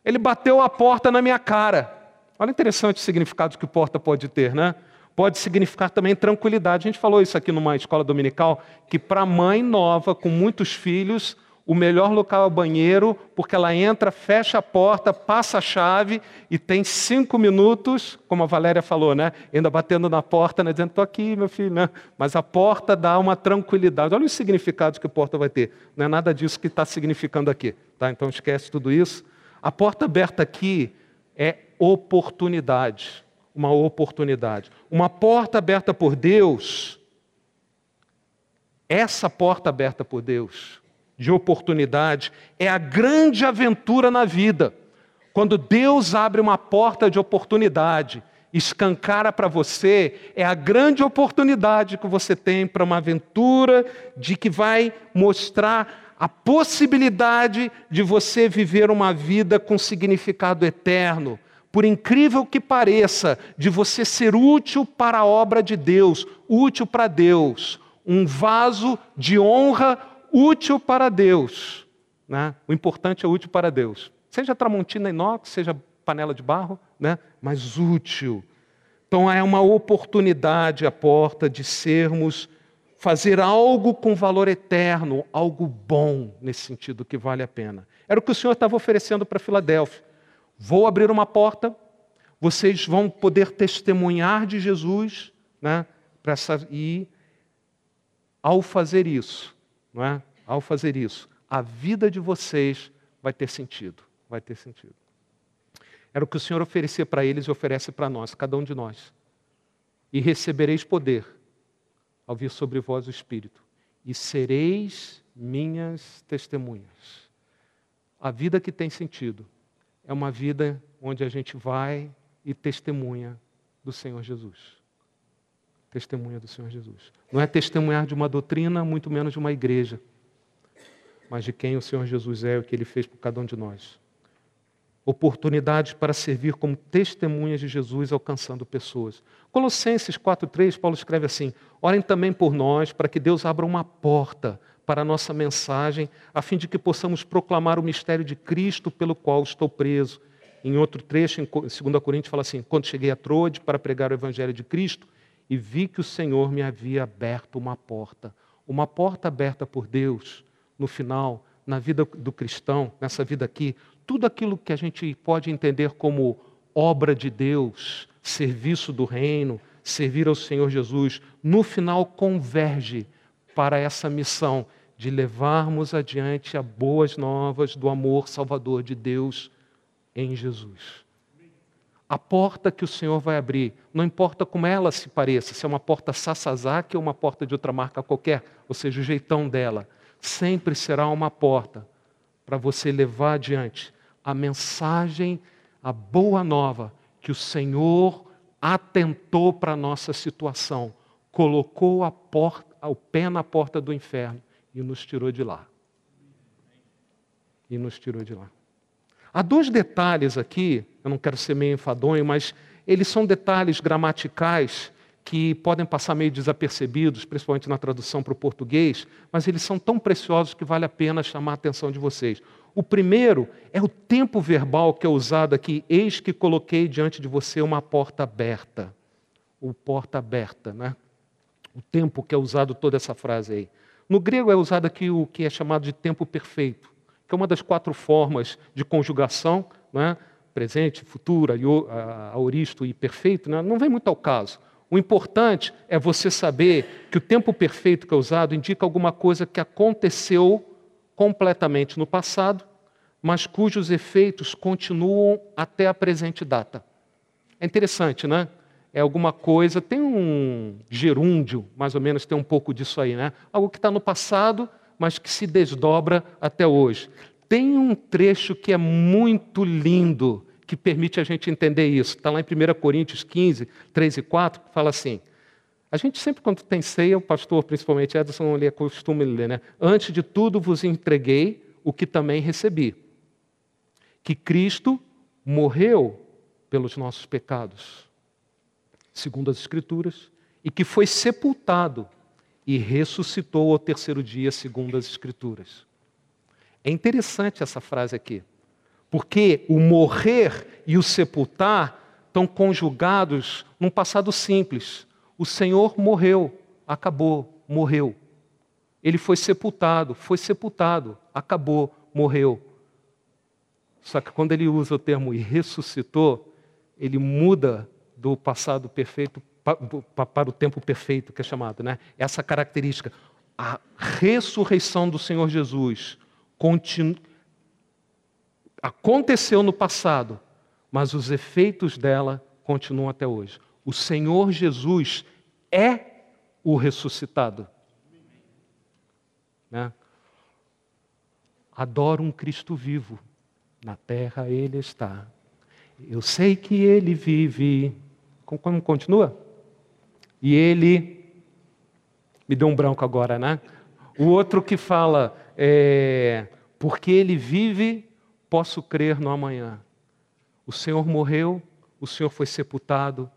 Ele bateu a porta na minha cara. Olha interessante o significado que porta pode ter, né? Pode significar também tranquilidade. A gente falou isso aqui numa escola dominical, que para mãe nova, com muitos filhos, o melhor local é o banheiro, porque ela entra, fecha a porta, passa a chave e tem cinco minutos, como a Valéria falou, né? Ainda batendo na porta, né? dizendo, estou aqui, meu filho, né? Mas a porta dá uma tranquilidade. Olha os significados que a porta vai ter. Não é nada disso que está significando aqui. Tá? Então esquece tudo isso. A porta aberta aqui é oportunidade, uma oportunidade. Uma porta aberta por Deus, essa porta aberta por Deus, de oportunidade, é a grande aventura na vida. Quando Deus abre uma porta de oportunidade, escancara para você, é a grande oportunidade que você tem para uma aventura de que vai mostrar a possibilidade de você viver uma vida com significado eterno. Por incrível que pareça, de você ser útil para a obra de Deus, útil para Deus, um vaso de honra útil para Deus. Né? O importante é útil para Deus. Seja tramontina inox, seja panela de barro, né? mas útil. Então é uma oportunidade a porta de sermos fazer algo com valor eterno, algo bom nesse sentido que vale a pena. Era o que o Senhor estava oferecendo para Filadélfia. Vou abrir uma porta, vocês vão poder testemunhar de Jesus, né? Essa, e ao fazer isso, não é? Ao fazer isso, a vida de vocês vai ter sentido, vai ter sentido. Era o que o Senhor oferecia para eles e oferece para nós, cada um de nós. E recebereis poder ao vir sobre vós o Espírito, e sereis minhas testemunhas. A vida que tem sentido é uma vida onde a gente vai e testemunha do Senhor Jesus. Testemunha do Senhor Jesus. Não é testemunhar de uma doutrina, muito menos de uma igreja, mas de quem o Senhor Jesus é e o que ele fez por cada um de nós. Oportunidades para servir como testemunhas de Jesus alcançando pessoas. Colossenses 4,3, Paulo escreve assim: Orem também por nós, para que Deus abra uma porta para a nossa mensagem, a fim de que possamos proclamar o mistério de Cristo pelo qual estou preso. Em outro trecho, em 2 Coríntios, fala assim: Quando cheguei a Trode para pregar o Evangelho de Cristo, e vi que o Senhor me havia aberto uma porta. Uma porta aberta por Deus, no final, na vida do cristão, nessa vida aqui, tudo aquilo que a gente pode entender como obra de Deus, serviço do reino, servir ao Senhor Jesus, no final converge para essa missão de levarmos adiante as boas novas do amor salvador de Deus em Jesus. A porta que o Senhor vai abrir, não importa como ela se pareça, se é uma porta Sasazaki ou uma porta de outra marca qualquer, ou seja, o jeitão dela, sempre será uma porta para você levar adiante a mensagem, a boa nova que o Senhor atentou para a nossa situação, colocou a porta, o pé na porta do inferno e nos tirou de lá. E nos tirou de lá. Há dois detalhes aqui, eu não quero ser meio enfadonho, mas eles são detalhes gramaticais que podem passar meio desapercebidos, principalmente na tradução para o português, mas eles são tão preciosos que vale a pena chamar a atenção de vocês. O primeiro é o tempo verbal que é usado aqui, eis que coloquei diante de você uma porta aberta. O porta aberta, né? O tempo que é usado toda essa frase aí. No grego é usado aqui o que é chamado de tempo perfeito que é uma das quatro formas de conjugação, né? presente, futuro, aoristo e perfeito, né? não vem muito ao caso. O importante é você saber que o tempo perfeito que é usado indica alguma coisa que aconteceu completamente no passado, mas cujos efeitos continuam até a presente data. É interessante, né? É alguma coisa, tem um gerúndio, mais ou menos tem um pouco disso aí, né? Algo que está no passado, mas que se desdobra até hoje. Tem um trecho que é muito lindo, que permite a gente entender isso. Está lá em 1 Coríntios 15, 3 e 4, que fala assim. A gente sempre, quando tem ceia, o pastor, principalmente Edson, ele costuma ler, né? Antes de tudo vos entreguei o que também recebi. Que Cristo morreu pelos nossos pecados, segundo as Escrituras, e que foi sepultado e ressuscitou ao terceiro dia, segundo as Escrituras. É interessante essa frase aqui, porque o morrer e o sepultar estão conjugados num passado simples. O Senhor morreu, acabou, morreu. Ele foi sepultado, foi sepultado, acabou, morreu. Só que quando ele usa o termo e ressuscitou, ele muda do passado perfeito para o tempo perfeito, que é chamado, né? Essa característica. A ressurreição do Senhor Jesus continu... aconteceu no passado, mas os efeitos dela continuam até hoje. O Senhor Jesus é o ressuscitado. Né? Adoro um Cristo vivo. Na terra ele está. Eu sei que ele vive. Como continua? E ele. Me deu um branco agora, né? O outro que fala, é, porque ele vive, posso crer no amanhã. O Senhor morreu, o Senhor foi sepultado,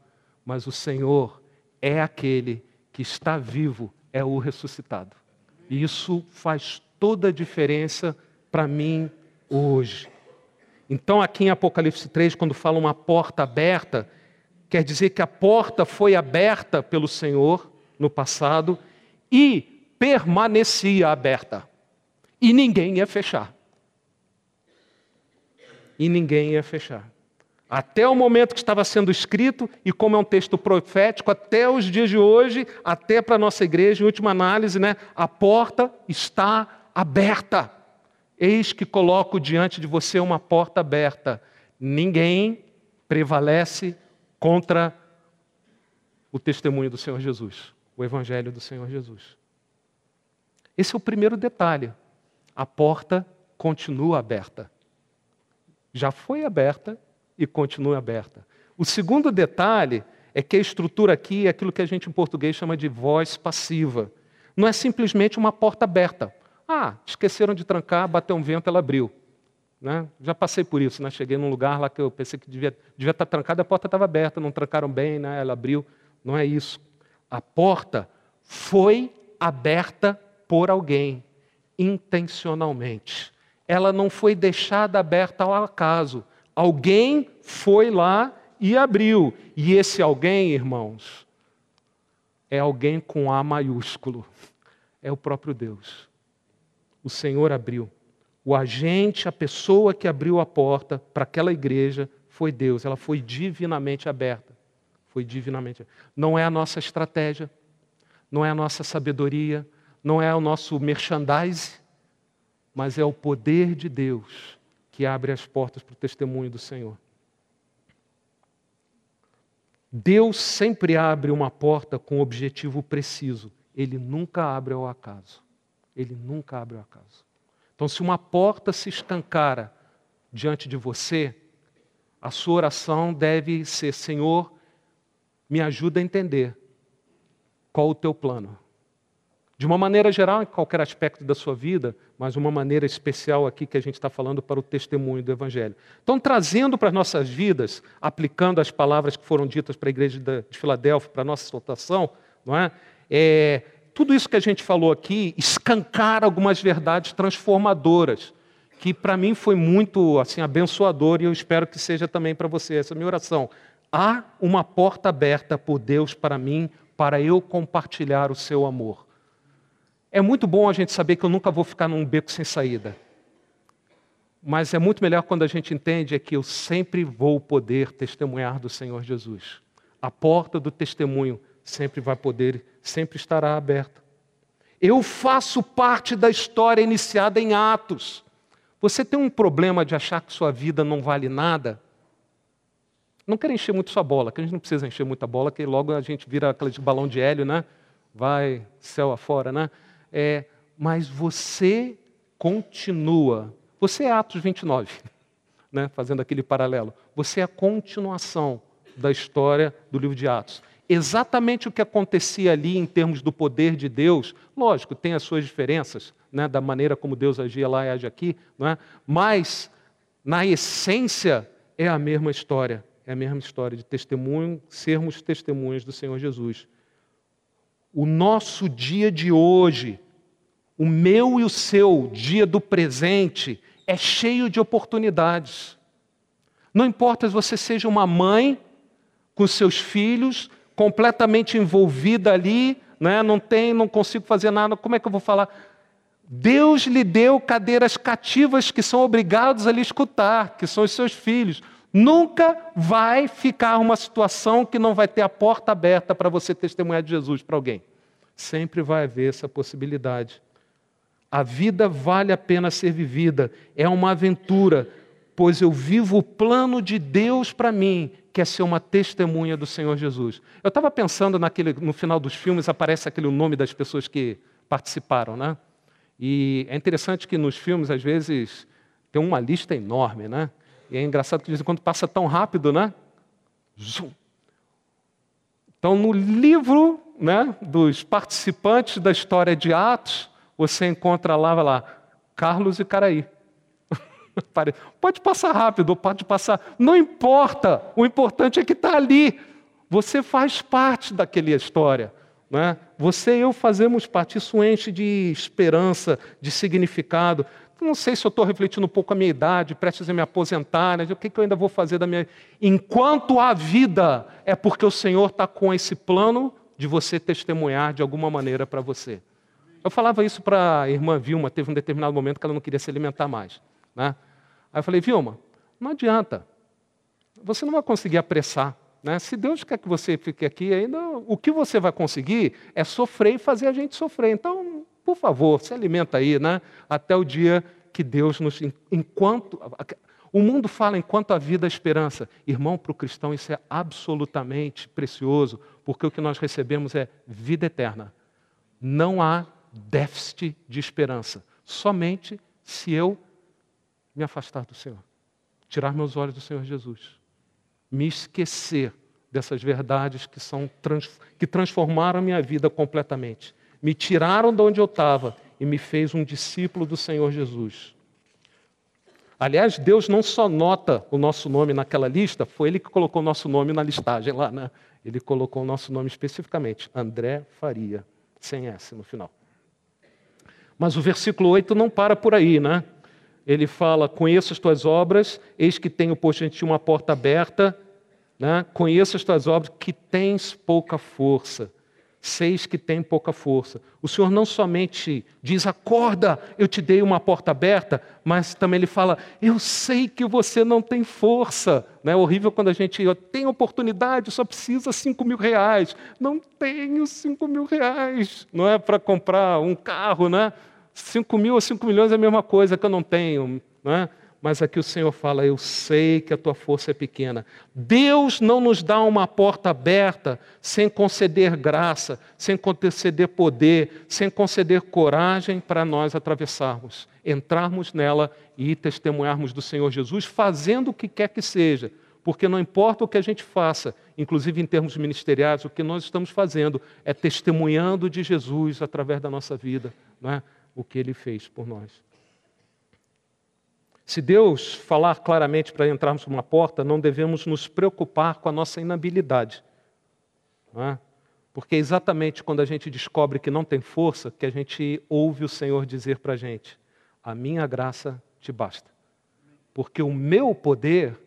mas o Senhor é aquele que está vivo, é o ressuscitado. E isso faz toda a diferença para mim hoje. Então, aqui em Apocalipse 3, quando fala uma porta aberta, Quer dizer que a porta foi aberta pelo Senhor no passado e permanecia aberta. E ninguém ia fechar. E ninguém ia fechar. Até o momento que estava sendo escrito, e como é um texto profético, até os dias de hoje, até para a nossa igreja, em última análise, né, a porta está aberta. Eis que coloco diante de você uma porta aberta. Ninguém prevalece contra o testemunho do Senhor Jesus, o Evangelho do Senhor Jesus. Esse é o primeiro detalhe. A porta continua aberta. Já foi aberta e continua aberta. O segundo detalhe é que a estrutura aqui é aquilo que a gente em português chama de voz passiva. Não é simplesmente uma porta aberta. Ah, esqueceram de trancar, bateu um vento, ela abriu. Né? Já passei por isso, né? cheguei num lugar lá que eu pensei que devia, devia estar trancada, a porta estava aberta, não trancaram bem, né? ela abriu. Não é isso. A porta foi aberta por alguém, intencionalmente. Ela não foi deixada aberta ao acaso. Alguém foi lá e abriu. E esse alguém, irmãos, é alguém com A maiúsculo. É o próprio Deus. O Senhor abriu. O agente, a pessoa que abriu a porta para aquela igreja foi Deus. Ela foi divinamente aberta. Foi divinamente. Não é a nossa estratégia, não é a nossa sabedoria, não é o nosso merchandise, mas é o poder de Deus que abre as portas para o testemunho do Senhor. Deus sempre abre uma porta com um objetivo preciso. Ele nunca abre ao acaso. Ele nunca abre ao acaso. Então, se uma porta se escancara diante de você, a sua oração deve ser: Senhor, me ajuda a entender qual o teu plano. De uma maneira geral, em qualquer aspecto da sua vida, mas uma maneira especial aqui que a gente está falando para o testemunho do Evangelho. Então, trazendo para as nossas vidas, aplicando as palavras que foram ditas para a igreja de Filadélfia, para a nossa exaltação, não é? é tudo isso que a gente falou aqui escancar algumas verdades transformadoras, que para mim foi muito assim abençoador e eu espero que seja também para você essa é minha oração. Há uma porta aberta por Deus para mim, para eu compartilhar o seu amor. É muito bom a gente saber que eu nunca vou ficar num beco sem saída. Mas é muito melhor quando a gente entende é que eu sempre vou poder testemunhar do Senhor Jesus. A porta do testemunho sempre vai poder, sempre estará aberta. Eu faço parte da história iniciada em Atos. Você tem um problema de achar que sua vida não vale nada? Não quero encher muito sua bola, que a gente não precisa encher muita bola, que logo a gente vira aquele balão de hélio, né? Vai céu afora, né? É, mas você continua. Você é Atos 29, né, fazendo aquele paralelo. Você é a continuação da história do livro de Atos. Exatamente o que acontecia ali em termos do poder de Deus, lógico, tem as suas diferenças, né, da maneira como Deus agia lá e age aqui, é? mas, na essência, é a mesma história. É a mesma história de testemunho, sermos testemunhas do Senhor Jesus o nosso dia de hoje, o meu e o seu dia do presente, é cheio de oportunidades. Não importa se você seja uma mãe com seus filhos, completamente envolvida ali, né? não tem, não consigo fazer nada, como é que eu vou falar? Deus lhe deu cadeiras cativas que são obrigados a lhe escutar, que são os seus filhos. Nunca vai ficar uma situação que não vai ter a porta aberta para você testemunhar de Jesus para alguém. Sempre vai haver essa possibilidade. A vida vale a pena ser vivida, é uma aventura, pois eu vivo o plano de Deus para mim, que é ser uma testemunha do Senhor Jesus. Eu estava pensando naquele, no final dos filmes aparece aquele nome das pessoas que participaram, né? E é interessante que nos filmes às vezes tem uma lista enorme, né? E é engraçado que de vez em quando passa tão rápido, né? Então, no livro né, dos participantes da história de Atos, você encontra lá, vai lá, Carlos e Caraí. pode passar rápido, pode passar, não importa, o importante é que está ali. Você faz parte daquela história. Né? Você e eu fazemos parte, isso enche de esperança, de significado não sei se eu estou refletindo um pouco a minha idade, prestes a me aposentar, né? o que, que eu ainda vou fazer da minha. Enquanto há vida, é porque o Senhor está com esse plano de você testemunhar de alguma maneira para você. Eu falava isso para a irmã Vilma, teve um determinado momento que ela não queria se alimentar mais. Né? Aí eu falei, Vilma, não adianta, você não vai conseguir apressar. Né? Se Deus quer que você fique aqui, ainda o que você vai conseguir é sofrer e fazer a gente sofrer. Então, por favor, se alimenta aí, né? Até o dia que Deus nos. Enquanto. O mundo fala enquanto a vida a esperança. Irmão, para o cristão isso é absolutamente precioso, porque o que nós recebemos é vida eterna. Não há déficit de esperança. Somente se eu me afastar do Senhor, tirar meus olhos do Senhor Jesus, me esquecer dessas verdades que, são, que transformaram a minha vida completamente. Me tiraram de onde eu estava e me fez um discípulo do Senhor Jesus. Aliás, Deus não só nota o nosso nome naquela lista, foi Ele que colocou o nosso nome na listagem lá, né? Ele colocou o nosso nome especificamente, André Faria, sem S no final. Mas o versículo 8 não para por aí, né? Ele fala: Conheço as tuas obras, eis que tenho posto em ti uma porta aberta, né? conheço as tuas obras, que tens pouca força seis que têm pouca força. O Senhor não somente diz, acorda, eu te dei uma porta aberta, mas também Ele fala, eu sei que você não tem força. Não é horrível quando a gente tem oportunidade, só precisa cinco mil reais. Não tenho cinco mil reais. Não é para comprar um carro, né? Cinco mil ou cinco milhões é a mesma coisa que eu não tenho. Não é? Mas aqui o Senhor fala: Eu sei que a tua força é pequena. Deus não nos dá uma porta aberta sem conceder graça, sem conceder poder, sem conceder coragem para nós atravessarmos, entrarmos nela e testemunharmos do Senhor Jesus, fazendo o que quer que seja. Porque não importa o que a gente faça, inclusive em termos ministeriais, o que nós estamos fazendo é testemunhando de Jesus através da nossa vida, não é? o que ele fez por nós. Se Deus falar claramente para entrarmos por uma porta, não devemos nos preocupar com a nossa inabilidade. É? Porque é exatamente quando a gente descobre que não tem força que a gente ouve o Senhor dizer para a gente: A minha graça te basta. Porque o meu poder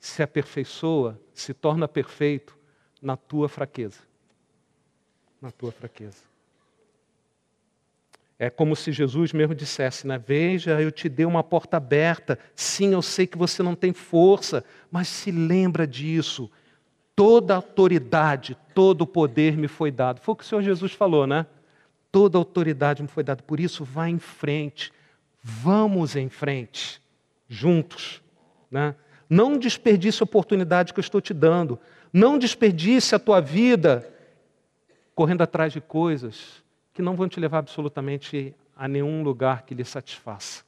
se aperfeiçoa, se torna perfeito na tua fraqueza. Na tua fraqueza. É como se Jesus mesmo dissesse, né? Veja, eu te dei uma porta aberta. Sim, eu sei que você não tem força, mas se lembra disso. Toda autoridade, todo o poder me foi dado. Foi o que o Senhor Jesus falou, né? Toda autoridade me foi dada. Por isso, vá em frente. Vamos em frente, juntos, né? Não desperdice a oportunidade que eu estou te dando. Não desperdice a tua vida correndo atrás de coisas que não vão te levar absolutamente a nenhum lugar que lhe satisfaça.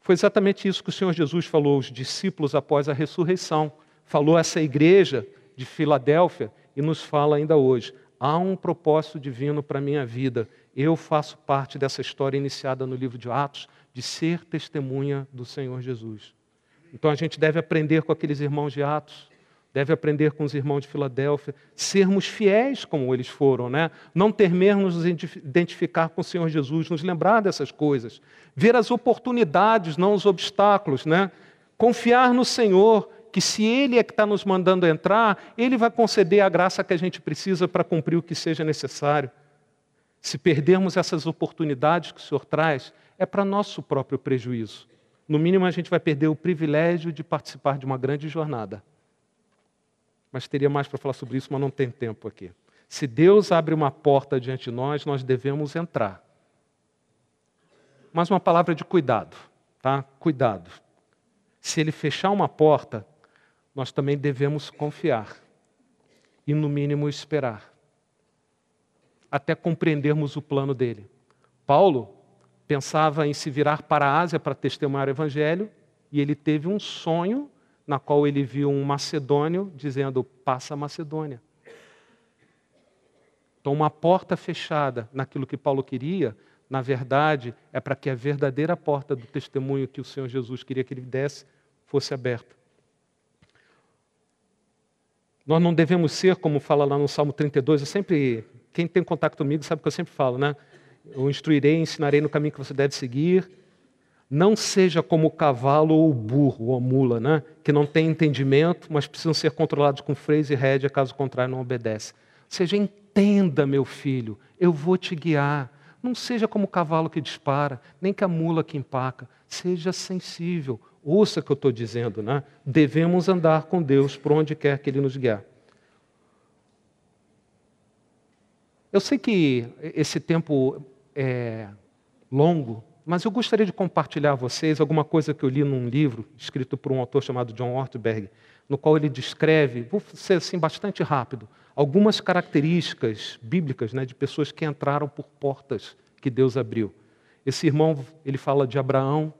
Foi exatamente isso que o Senhor Jesus falou aos discípulos após a ressurreição. Falou a essa igreja de Filadélfia e nos fala ainda hoje. Há um propósito divino para a minha vida. Eu faço parte dessa história iniciada no livro de Atos de ser testemunha do Senhor Jesus. Então a gente deve aprender com aqueles irmãos de Atos deve aprender com os irmãos de Filadélfia, sermos fiéis como eles foram, né? não temermos nos identificar com o Senhor Jesus, nos lembrar dessas coisas, ver as oportunidades, não os obstáculos, né? confiar no Senhor, que se Ele é que está nos mandando entrar, Ele vai conceder a graça que a gente precisa para cumprir o que seja necessário. Se perdermos essas oportunidades que o Senhor traz, é para nosso próprio prejuízo. No mínimo, a gente vai perder o privilégio de participar de uma grande jornada mas teria mais para falar sobre isso, mas não tem tempo aqui. Se Deus abre uma porta diante de nós, nós devemos entrar. Mas uma palavra de cuidado, tá? Cuidado. Se ele fechar uma porta, nós também devemos confiar e, no mínimo, esperar até compreendermos o plano dele. Paulo pensava em se virar para a Ásia para testemunhar o evangelho e ele teve um sonho na qual ele viu um macedônio dizendo: passa a Macedônia. Então, uma porta fechada naquilo que Paulo queria, na verdade, é para que a verdadeira porta do testemunho que o Senhor Jesus queria que ele desse fosse aberta. Nós não devemos ser, como fala lá no Salmo 32, eu sempre, quem tem contato comigo sabe que eu sempre falo, né? Eu instruirei, ensinarei no caminho que você deve seguir, não seja como o cavalo ou o burro ou a mula, né? que não tem entendimento, mas precisam ser controlados com freios e rédea, caso contrário não obedece. Ou seja, entenda, meu filho, eu vou te guiar. Não seja como o cavalo que dispara, nem que a mula que empaca. Seja sensível. Ouça o que eu estou dizendo, né? Devemos andar com Deus por onde quer que Ele nos guiar. Eu sei que esse tempo é longo, mas eu gostaria de compartilhar a vocês alguma coisa que eu li num livro escrito por um autor chamado John Ortberg, no qual ele descreve, vou ser assim bastante rápido, algumas características bíblicas né, de pessoas que entraram por portas que Deus abriu. Esse irmão, ele fala de Abraão,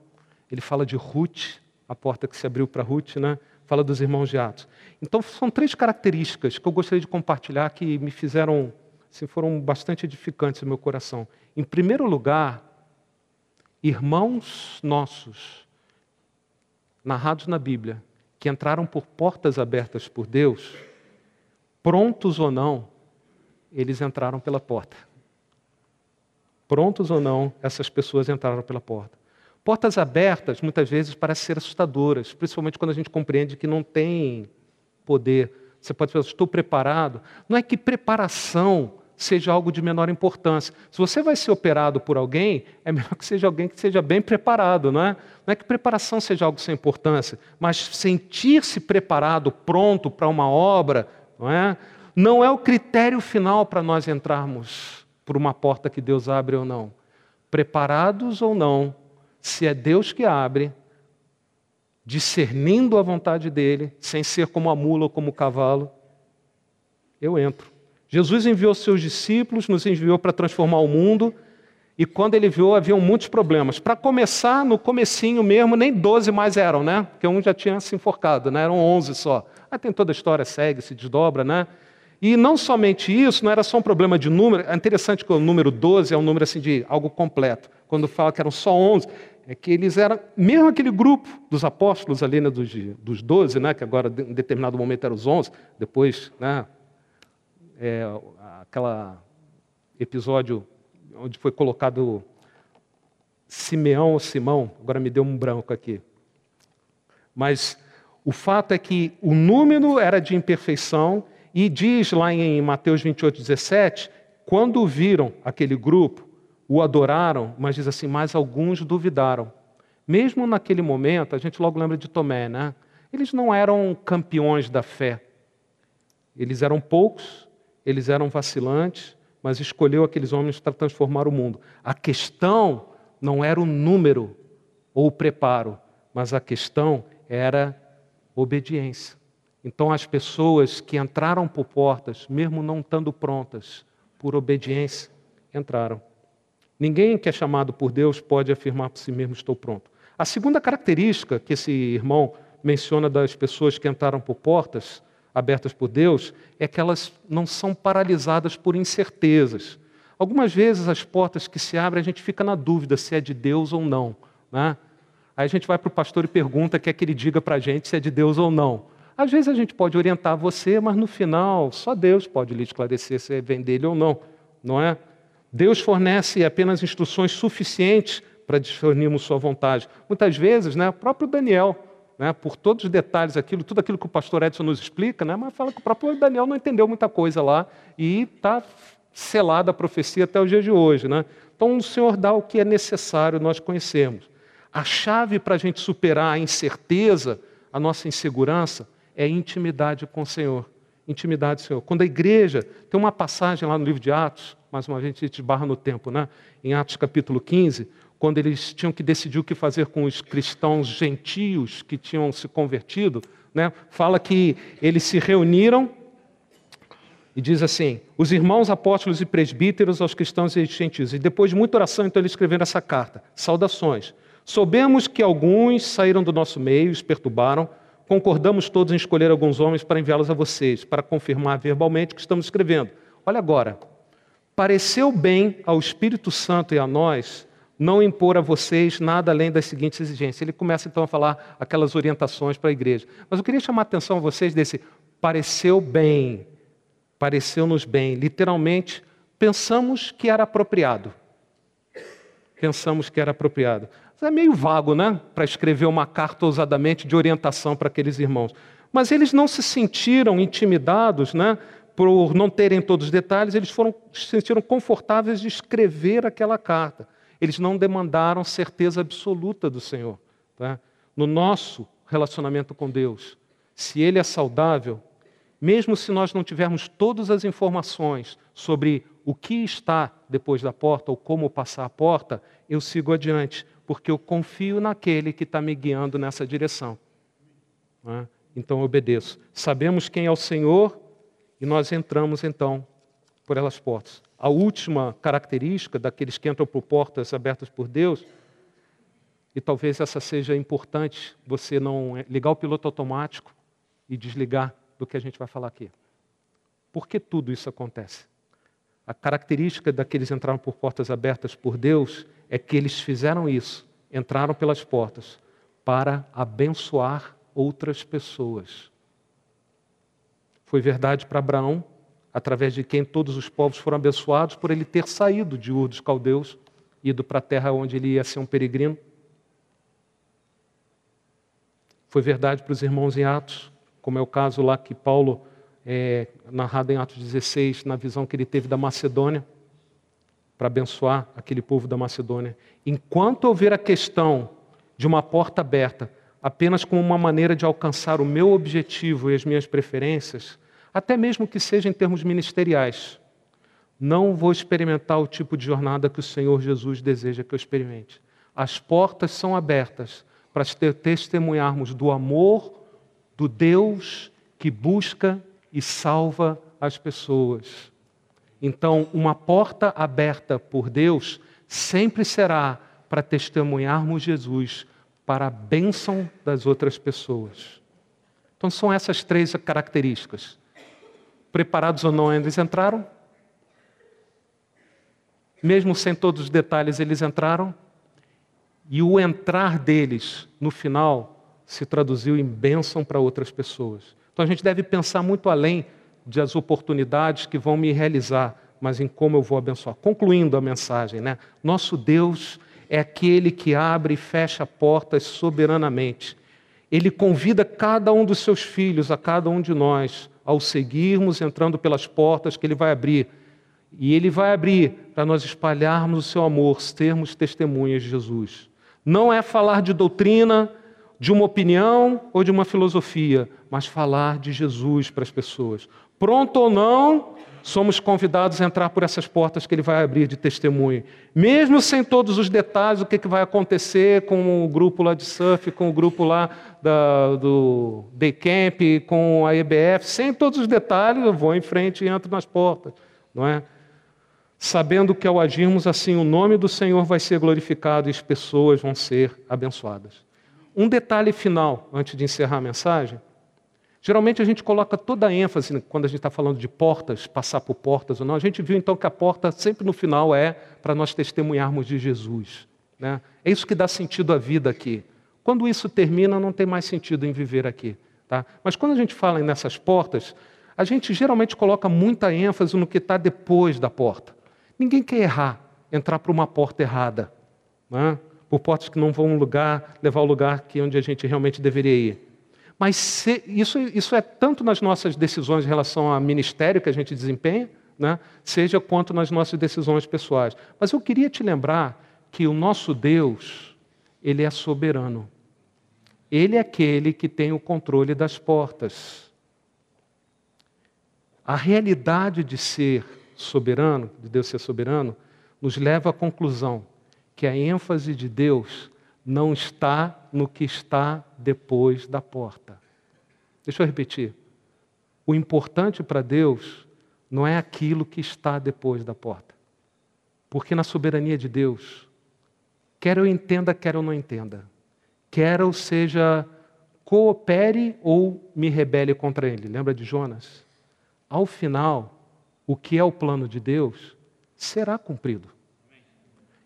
ele fala de Ruth, a porta que se abriu para Ruth, né? Fala dos irmãos de Atos. Então, são três características que eu gostaria de compartilhar que me fizeram, assim, foram bastante edificantes no meu coração. Em primeiro lugar, irmãos nossos, narrados na Bíblia, que entraram por portas abertas por Deus, prontos ou não, eles entraram pela porta. Prontos ou não, essas pessoas entraram pela porta. Portas abertas muitas vezes parecem ser assustadoras, principalmente quando a gente compreende que não tem poder. Você pode pensar, estou preparado. Não é que preparação seja algo de menor importância. Se você vai ser operado por alguém, é melhor que seja alguém que seja bem preparado, não é? Não é que preparação seja algo sem importância, mas sentir-se preparado, pronto para uma obra, não é? Não é o critério final para nós entrarmos por uma porta que Deus abre ou não. Preparados ou não, se é Deus que abre, discernindo a vontade dele, sem ser como a mula ou como o cavalo, eu entro. Jesus enviou seus discípulos, nos enviou para transformar o mundo, e quando ele viu, haviam muitos problemas. Para começar, no comecinho mesmo, nem 12 mais eram, né? Porque um já tinha se enforcado, né? Eram 11 só. Aí tem toda a história, segue, se desdobra, né? E não somente isso, não era só um problema de número. É interessante que o número 12 é um número assim de algo completo. Quando fala que eram só 11, é que eles eram, mesmo aquele grupo dos apóstolos ali, né, dos, dos 12, né, que agora em determinado momento eram os 11, depois, né, é, aquela episódio onde foi colocado Simeão ou Simão, agora me deu um branco aqui. Mas o fato é que o número era de imperfeição e diz lá em Mateus 28, 17, quando viram aquele grupo, o adoraram, mas diz assim, mas alguns duvidaram. Mesmo naquele momento, a gente logo lembra de Tomé, né? Eles não eram campeões da fé. Eles eram poucos, eles eram vacilantes, mas escolheu aqueles homens para transformar o mundo. A questão não era o número ou o preparo, mas a questão era obediência. Então, as pessoas que entraram por portas, mesmo não estando prontas, por obediência, entraram. Ninguém que é chamado por Deus pode afirmar por si mesmo: estou pronto. A segunda característica que esse irmão menciona das pessoas que entraram por portas abertas por Deus é que elas não são paralisadas por incertezas. Algumas vezes as portas que se abrem a gente fica na dúvida se é de Deus ou não. Né? Aí a gente vai para o pastor e pergunta, quer que ele diga para a gente se é de Deus ou não. Às vezes a gente pode orientar você, mas no final só Deus pode lhe esclarecer se vem dele ou não, não é? Deus fornece apenas instruções suficientes para discernirmos sua vontade. Muitas vezes, né, o próprio Daniel, né, por todos os detalhes, aquilo, tudo aquilo que o pastor Edson nos explica, né, mas fala que o próprio Daniel não entendeu muita coisa lá e está selada a profecia até o dia de hoje. Né? Então o Senhor dá o que é necessário nós conhecemos. A chave para a gente superar a incerteza, a nossa insegurança, é intimidade com o Senhor. Intimidade com o Senhor. Quando a igreja, tem uma passagem lá no livro de Atos, mais uma vez a gente barra no tempo, né? em Atos capítulo 15, quando eles tinham que decidir o que fazer com os cristãos gentios que tinham se convertido, né? fala que eles se reuniram e diz assim: os irmãos apóstolos e presbíteros aos cristãos e gentios. E depois de muita oração, então eles escreveram essa carta: Saudações. Soubemos que alguns saíram do nosso meio os perturbaram concordamos todos em escolher alguns homens para enviá-los a vocês, para confirmar verbalmente o que estamos escrevendo. Olha agora. Pareceu bem ao Espírito Santo e a nós não impor a vocês nada além das seguintes exigências. Ele começa então a falar aquelas orientações para a igreja. Mas eu queria chamar a atenção a vocês desse pareceu bem, pareceu-nos bem. Literalmente, pensamos que era apropriado. Pensamos que era apropriado. É meio vago, né? Para escrever uma carta ousadamente de orientação para aqueles irmãos. Mas eles não se sentiram intimidados, né? Por não terem todos os detalhes, eles foram, se sentiram confortáveis de escrever aquela carta. Eles não demandaram certeza absoluta do Senhor. Tá? No nosso relacionamento com Deus, se Ele é saudável, mesmo se nós não tivermos todas as informações sobre o que está depois da porta ou como passar a porta, eu sigo adiante, porque eu confio naquele que está me guiando nessa direção. É? Então eu obedeço. Sabemos quem é o Senhor e nós entramos então por elas portas. A última característica daqueles que entram por portas abertas por Deus, e talvez essa seja importante, você não ligar o piloto automático e desligar do que a gente vai falar aqui. Por que tudo isso acontece? A característica daqueles que entraram por portas abertas por Deus é que eles fizeram isso, entraram pelas portas para abençoar outras pessoas. Foi verdade para Abraão, através de quem todos os povos foram abençoados, por ele ter saído de Ur dos Caldeus, ido para a terra onde ele ia ser um peregrino. Foi verdade para os irmãos em Atos, como é o caso lá que Paulo, é, narrado em Atos 16, na visão que ele teve da Macedônia, para abençoar aquele povo da Macedônia. Enquanto houver a questão de uma porta aberta apenas como uma maneira de alcançar o meu objetivo e as minhas preferências, até mesmo que seja em termos ministeriais, não vou experimentar o tipo de jornada que o Senhor Jesus deseja que eu experimente. As portas são abertas para testemunharmos do amor do Deus que busca e salva as pessoas. Então, uma porta aberta por Deus sempre será para testemunharmos Jesus para a bênção das outras pessoas. Então, são essas três características. Preparados ou não, eles entraram. Mesmo sem todos os detalhes, eles entraram. E o entrar deles, no final, se traduziu em bênção para outras pessoas. Então a gente deve pensar muito além das oportunidades que vão me realizar, mas em como eu vou abençoar. Concluindo a mensagem, né? Nosso Deus é aquele que abre e fecha portas soberanamente. Ele convida cada um dos seus filhos, a cada um de nós, ao seguirmos entrando pelas portas que ele vai abrir. E ele vai abrir para nós espalharmos o seu amor, sermos testemunhas de Jesus. Não é falar de doutrina, de uma opinião ou de uma filosofia, mas falar de Jesus para as pessoas. Pronto ou não, somos convidados a entrar por essas portas que ele vai abrir de testemunho. Mesmo sem todos os detalhes, o que, vai acontecer com o grupo lá de surf, com o grupo lá da, do Day Camp, com a EBF, sem todos os detalhes, eu vou em frente e entro nas portas, não é? Sabendo que ao agirmos assim, o nome do Senhor vai ser glorificado e as pessoas vão ser abençoadas. Um detalhe final, antes de encerrar a mensagem. Geralmente a gente coloca toda a ênfase quando a gente está falando de portas, passar por portas ou não. A gente viu então que a porta sempre no final é para nós testemunharmos de Jesus. Né? É isso que dá sentido à vida aqui. Quando isso termina, não tem mais sentido em viver aqui. Tá? Mas quando a gente fala nessas portas, a gente geralmente coloca muita ênfase no que está depois da porta. Ninguém quer errar, entrar por uma porta errada. Né? Por portas que não vão lugar, levar ao lugar que onde a gente realmente deveria ir. Mas se, isso, isso é tanto nas nossas decisões em relação ao ministério que a gente desempenha, né, seja quanto nas nossas decisões pessoais. Mas eu queria te lembrar que o nosso Deus, ele é soberano. Ele é aquele que tem o controle das portas. A realidade de ser soberano, de Deus ser soberano, nos leva à conclusão que a ênfase de Deus não está no que está depois da porta. Deixa eu repetir. O importante para Deus não é aquilo que está depois da porta. Porque na soberania de Deus, quer eu entenda, quer eu não entenda, quer eu seja coopere ou me rebele contra ele. Lembra de Jonas? Ao final, o que é o plano de Deus será cumprido.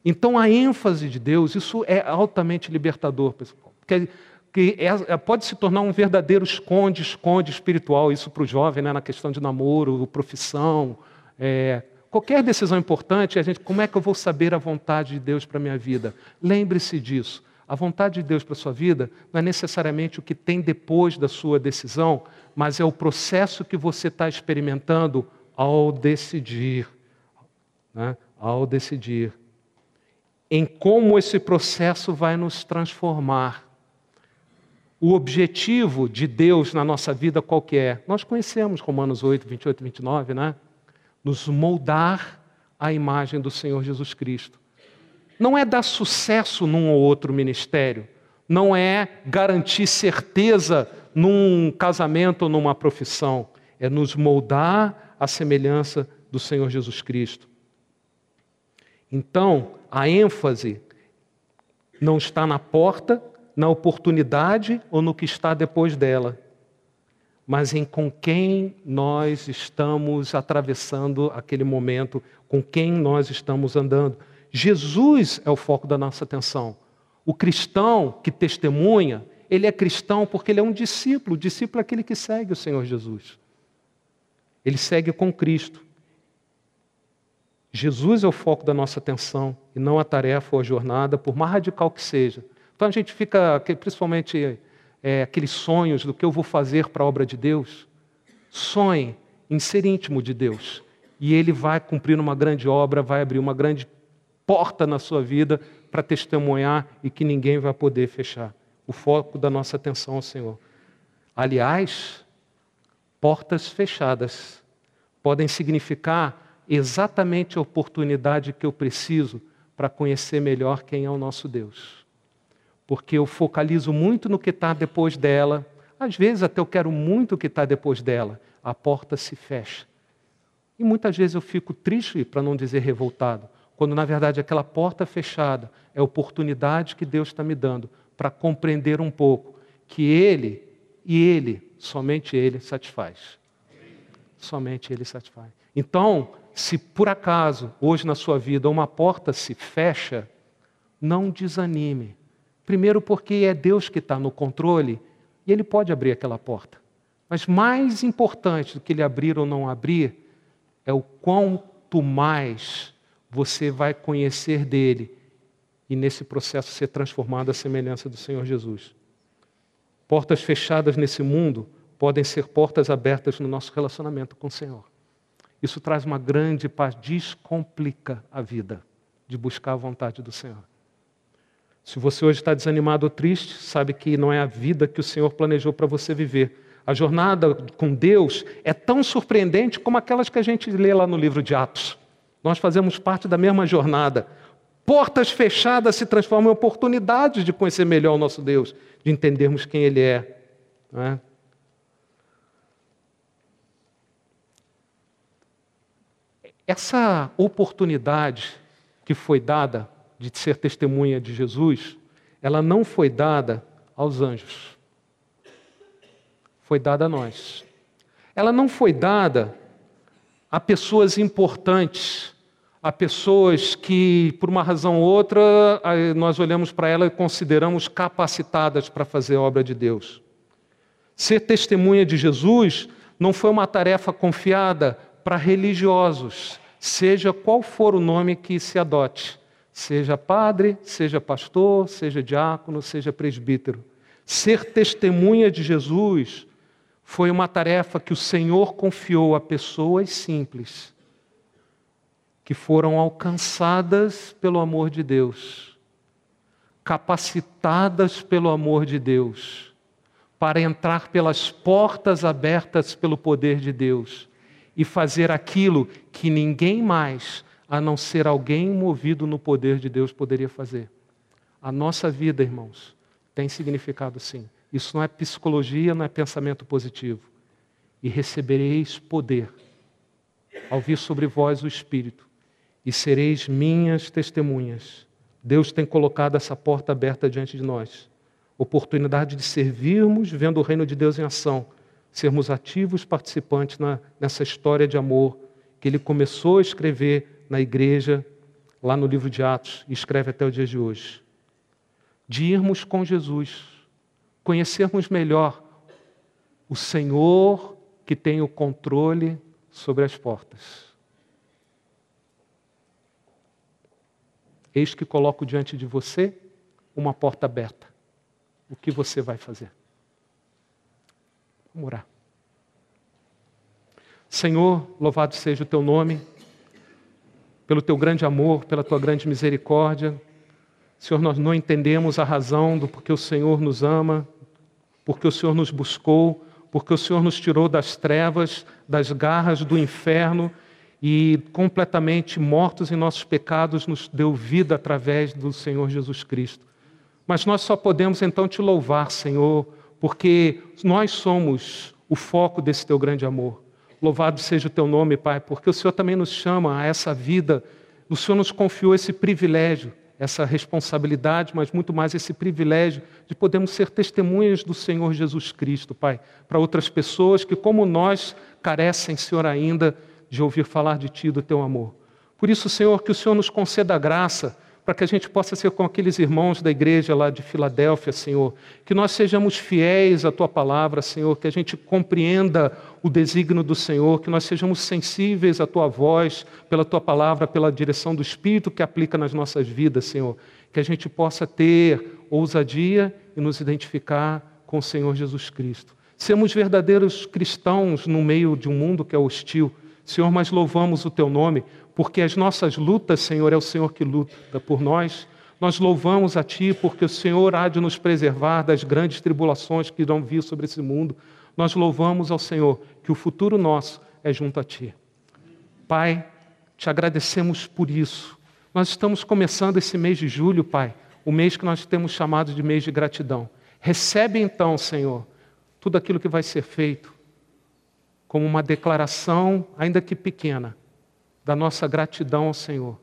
Então a ênfase de Deus, isso é altamente libertador, pessoal. Porque que é, é, pode se tornar um verdadeiro esconde-esconde espiritual, isso para o jovem, né, na questão de namoro, profissão, é, qualquer decisão importante, a gente, como é que eu vou saber a vontade de Deus para a minha vida? Lembre-se disso. A vontade de Deus para a sua vida não é necessariamente o que tem depois da sua decisão, mas é o processo que você está experimentando ao decidir. Né? Ao decidir em como esse processo vai nos transformar. O objetivo de Deus na nossa vida qual é? Nós conhecemos Romanos 8, 28 e 29, né? Nos moldar à imagem do Senhor Jesus Cristo. Não é dar sucesso num ou outro ministério, não é garantir certeza num casamento ou numa profissão, é nos moldar à semelhança do Senhor Jesus Cristo. Então, a ênfase não está na porta, na oportunidade ou no que está depois dela, mas em com quem nós estamos atravessando aquele momento, com quem nós estamos andando. Jesus é o foco da nossa atenção. O cristão que testemunha, ele é cristão porque ele é um discípulo. O discípulo é aquele que segue o Senhor Jesus. Ele segue com Cristo. Jesus é o foco da nossa atenção e não a tarefa ou a jornada, por mais radical que seja. Então a gente fica, principalmente é, aqueles sonhos do que eu vou fazer para a obra de Deus. Sonhe em ser íntimo de Deus e Ele vai cumprir uma grande obra, vai abrir uma grande porta na sua vida para testemunhar e que ninguém vai poder fechar. O foco da nossa atenção ao Senhor. Aliás, portas fechadas podem significar exatamente a oportunidade que eu preciso para conhecer melhor quem é o nosso Deus. Porque eu focalizo muito no que está depois dela, às vezes até eu quero muito o que está depois dela, a porta se fecha. E muitas vezes eu fico triste, para não dizer revoltado, quando na verdade aquela porta fechada é a oportunidade que Deus está me dando para compreender um pouco que Ele e Ele, somente Ele satisfaz. Somente Ele satisfaz. Então, se por acaso hoje na sua vida uma porta se fecha, não desanime. Primeiro, porque é Deus que está no controle e Ele pode abrir aquela porta. Mas mais importante do que Ele abrir ou não abrir é o quanto mais você vai conhecer dele e nesse processo ser transformado à semelhança do Senhor Jesus. Portas fechadas nesse mundo podem ser portas abertas no nosso relacionamento com o Senhor. Isso traz uma grande paz, descomplica a vida de buscar a vontade do Senhor. Se você hoje está desanimado ou triste, sabe que não é a vida que o Senhor planejou para você viver. A jornada com Deus é tão surpreendente como aquelas que a gente lê lá no livro de Atos. Nós fazemos parte da mesma jornada. Portas fechadas se transformam em oportunidades de conhecer melhor o nosso Deus, de entendermos quem Ele é. é? Essa oportunidade que foi dada de ser testemunha de Jesus, ela não foi dada aos anjos foi dada a nós. Ela não foi dada a pessoas importantes, a pessoas que, por uma razão ou outra, nós olhamos para ela e consideramos capacitadas para fazer a obra de Deus. Ser testemunha de Jesus não foi uma tarefa confiada para religiosos, seja qual for o nome que se adote, seja padre, seja pastor, seja diácono, seja presbítero. Ser testemunha de Jesus foi uma tarefa que o Senhor confiou a pessoas simples, que foram alcançadas pelo amor de Deus, capacitadas pelo amor de Deus, para entrar pelas portas abertas pelo poder de Deus e fazer aquilo que ninguém mais, a não ser alguém movido no poder de Deus, poderia fazer. A nossa vida, irmãos, tem significado sim. Isso não é psicologia, não é pensamento positivo. E recebereis poder ao vir sobre vós o Espírito, e sereis minhas testemunhas. Deus tem colocado essa porta aberta diante de nós. Oportunidade de servirmos, vendo o reino de Deus em ação, sermos ativos participantes na, nessa história de amor que ele começou a escrever na igreja, lá no livro de Atos, e escreve até o dia de hoje. De irmos com Jesus conhecermos melhor o Senhor que tem o controle sobre as portas. Eis que coloco diante de você uma porta aberta. O que você vai fazer? Vamos orar. Senhor, louvado seja o teu nome, pelo teu grande amor, pela tua grande misericórdia. Senhor, nós não entendemos a razão do porquê o Senhor nos ama, porque o Senhor nos buscou, porque o Senhor nos tirou das trevas, das garras do inferno e completamente mortos em nossos pecados, nos deu vida através do Senhor Jesus Cristo. Mas nós só podemos então te louvar, Senhor, porque nós somos o foco desse teu grande amor. Louvado seja o teu nome, Pai, porque o Senhor também nos chama a essa vida, o Senhor nos confiou esse privilégio essa responsabilidade, mas muito mais esse privilégio de podermos ser testemunhas do Senhor Jesus Cristo, Pai, para outras pessoas que, como nós, carecem, Senhor, ainda de ouvir falar de Ti, do Teu amor. Por isso, Senhor, que o Senhor nos conceda a graça para que a gente possa ser com aqueles irmãos da igreja lá de Filadélfia, Senhor. Que nós sejamos fiéis à tua palavra, Senhor, que a gente compreenda o desígnio do Senhor, que nós sejamos sensíveis à tua voz, pela tua palavra, pela direção do Espírito que aplica nas nossas vidas, Senhor. Que a gente possa ter ousadia e nos identificar com o Senhor Jesus Cristo. Sermos verdadeiros cristãos no meio de um mundo que é hostil. Senhor, mas louvamos o teu nome, porque as nossas lutas, Senhor, é o Senhor que luta por nós. Nós louvamos a Ti, porque o Senhor há de nos preservar das grandes tribulações que irão vir sobre esse mundo. Nós louvamos ao Senhor, que o futuro nosso é junto a Ti. Pai, te agradecemos por isso. Nós estamos começando esse mês de julho, Pai, o mês que nós temos chamado de mês de gratidão. Recebe então, Senhor, tudo aquilo que vai ser feito como uma declaração, ainda que pequena, da nossa gratidão ao Senhor.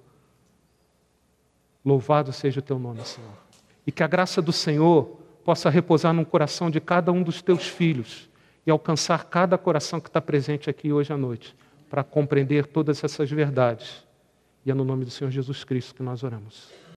Louvado seja o teu nome, Senhor. E que a graça do Senhor possa repousar no coração de cada um dos teus filhos e alcançar cada coração que está presente aqui hoje à noite, para compreender todas essas verdades. E é no nome do Senhor Jesus Cristo que nós oramos.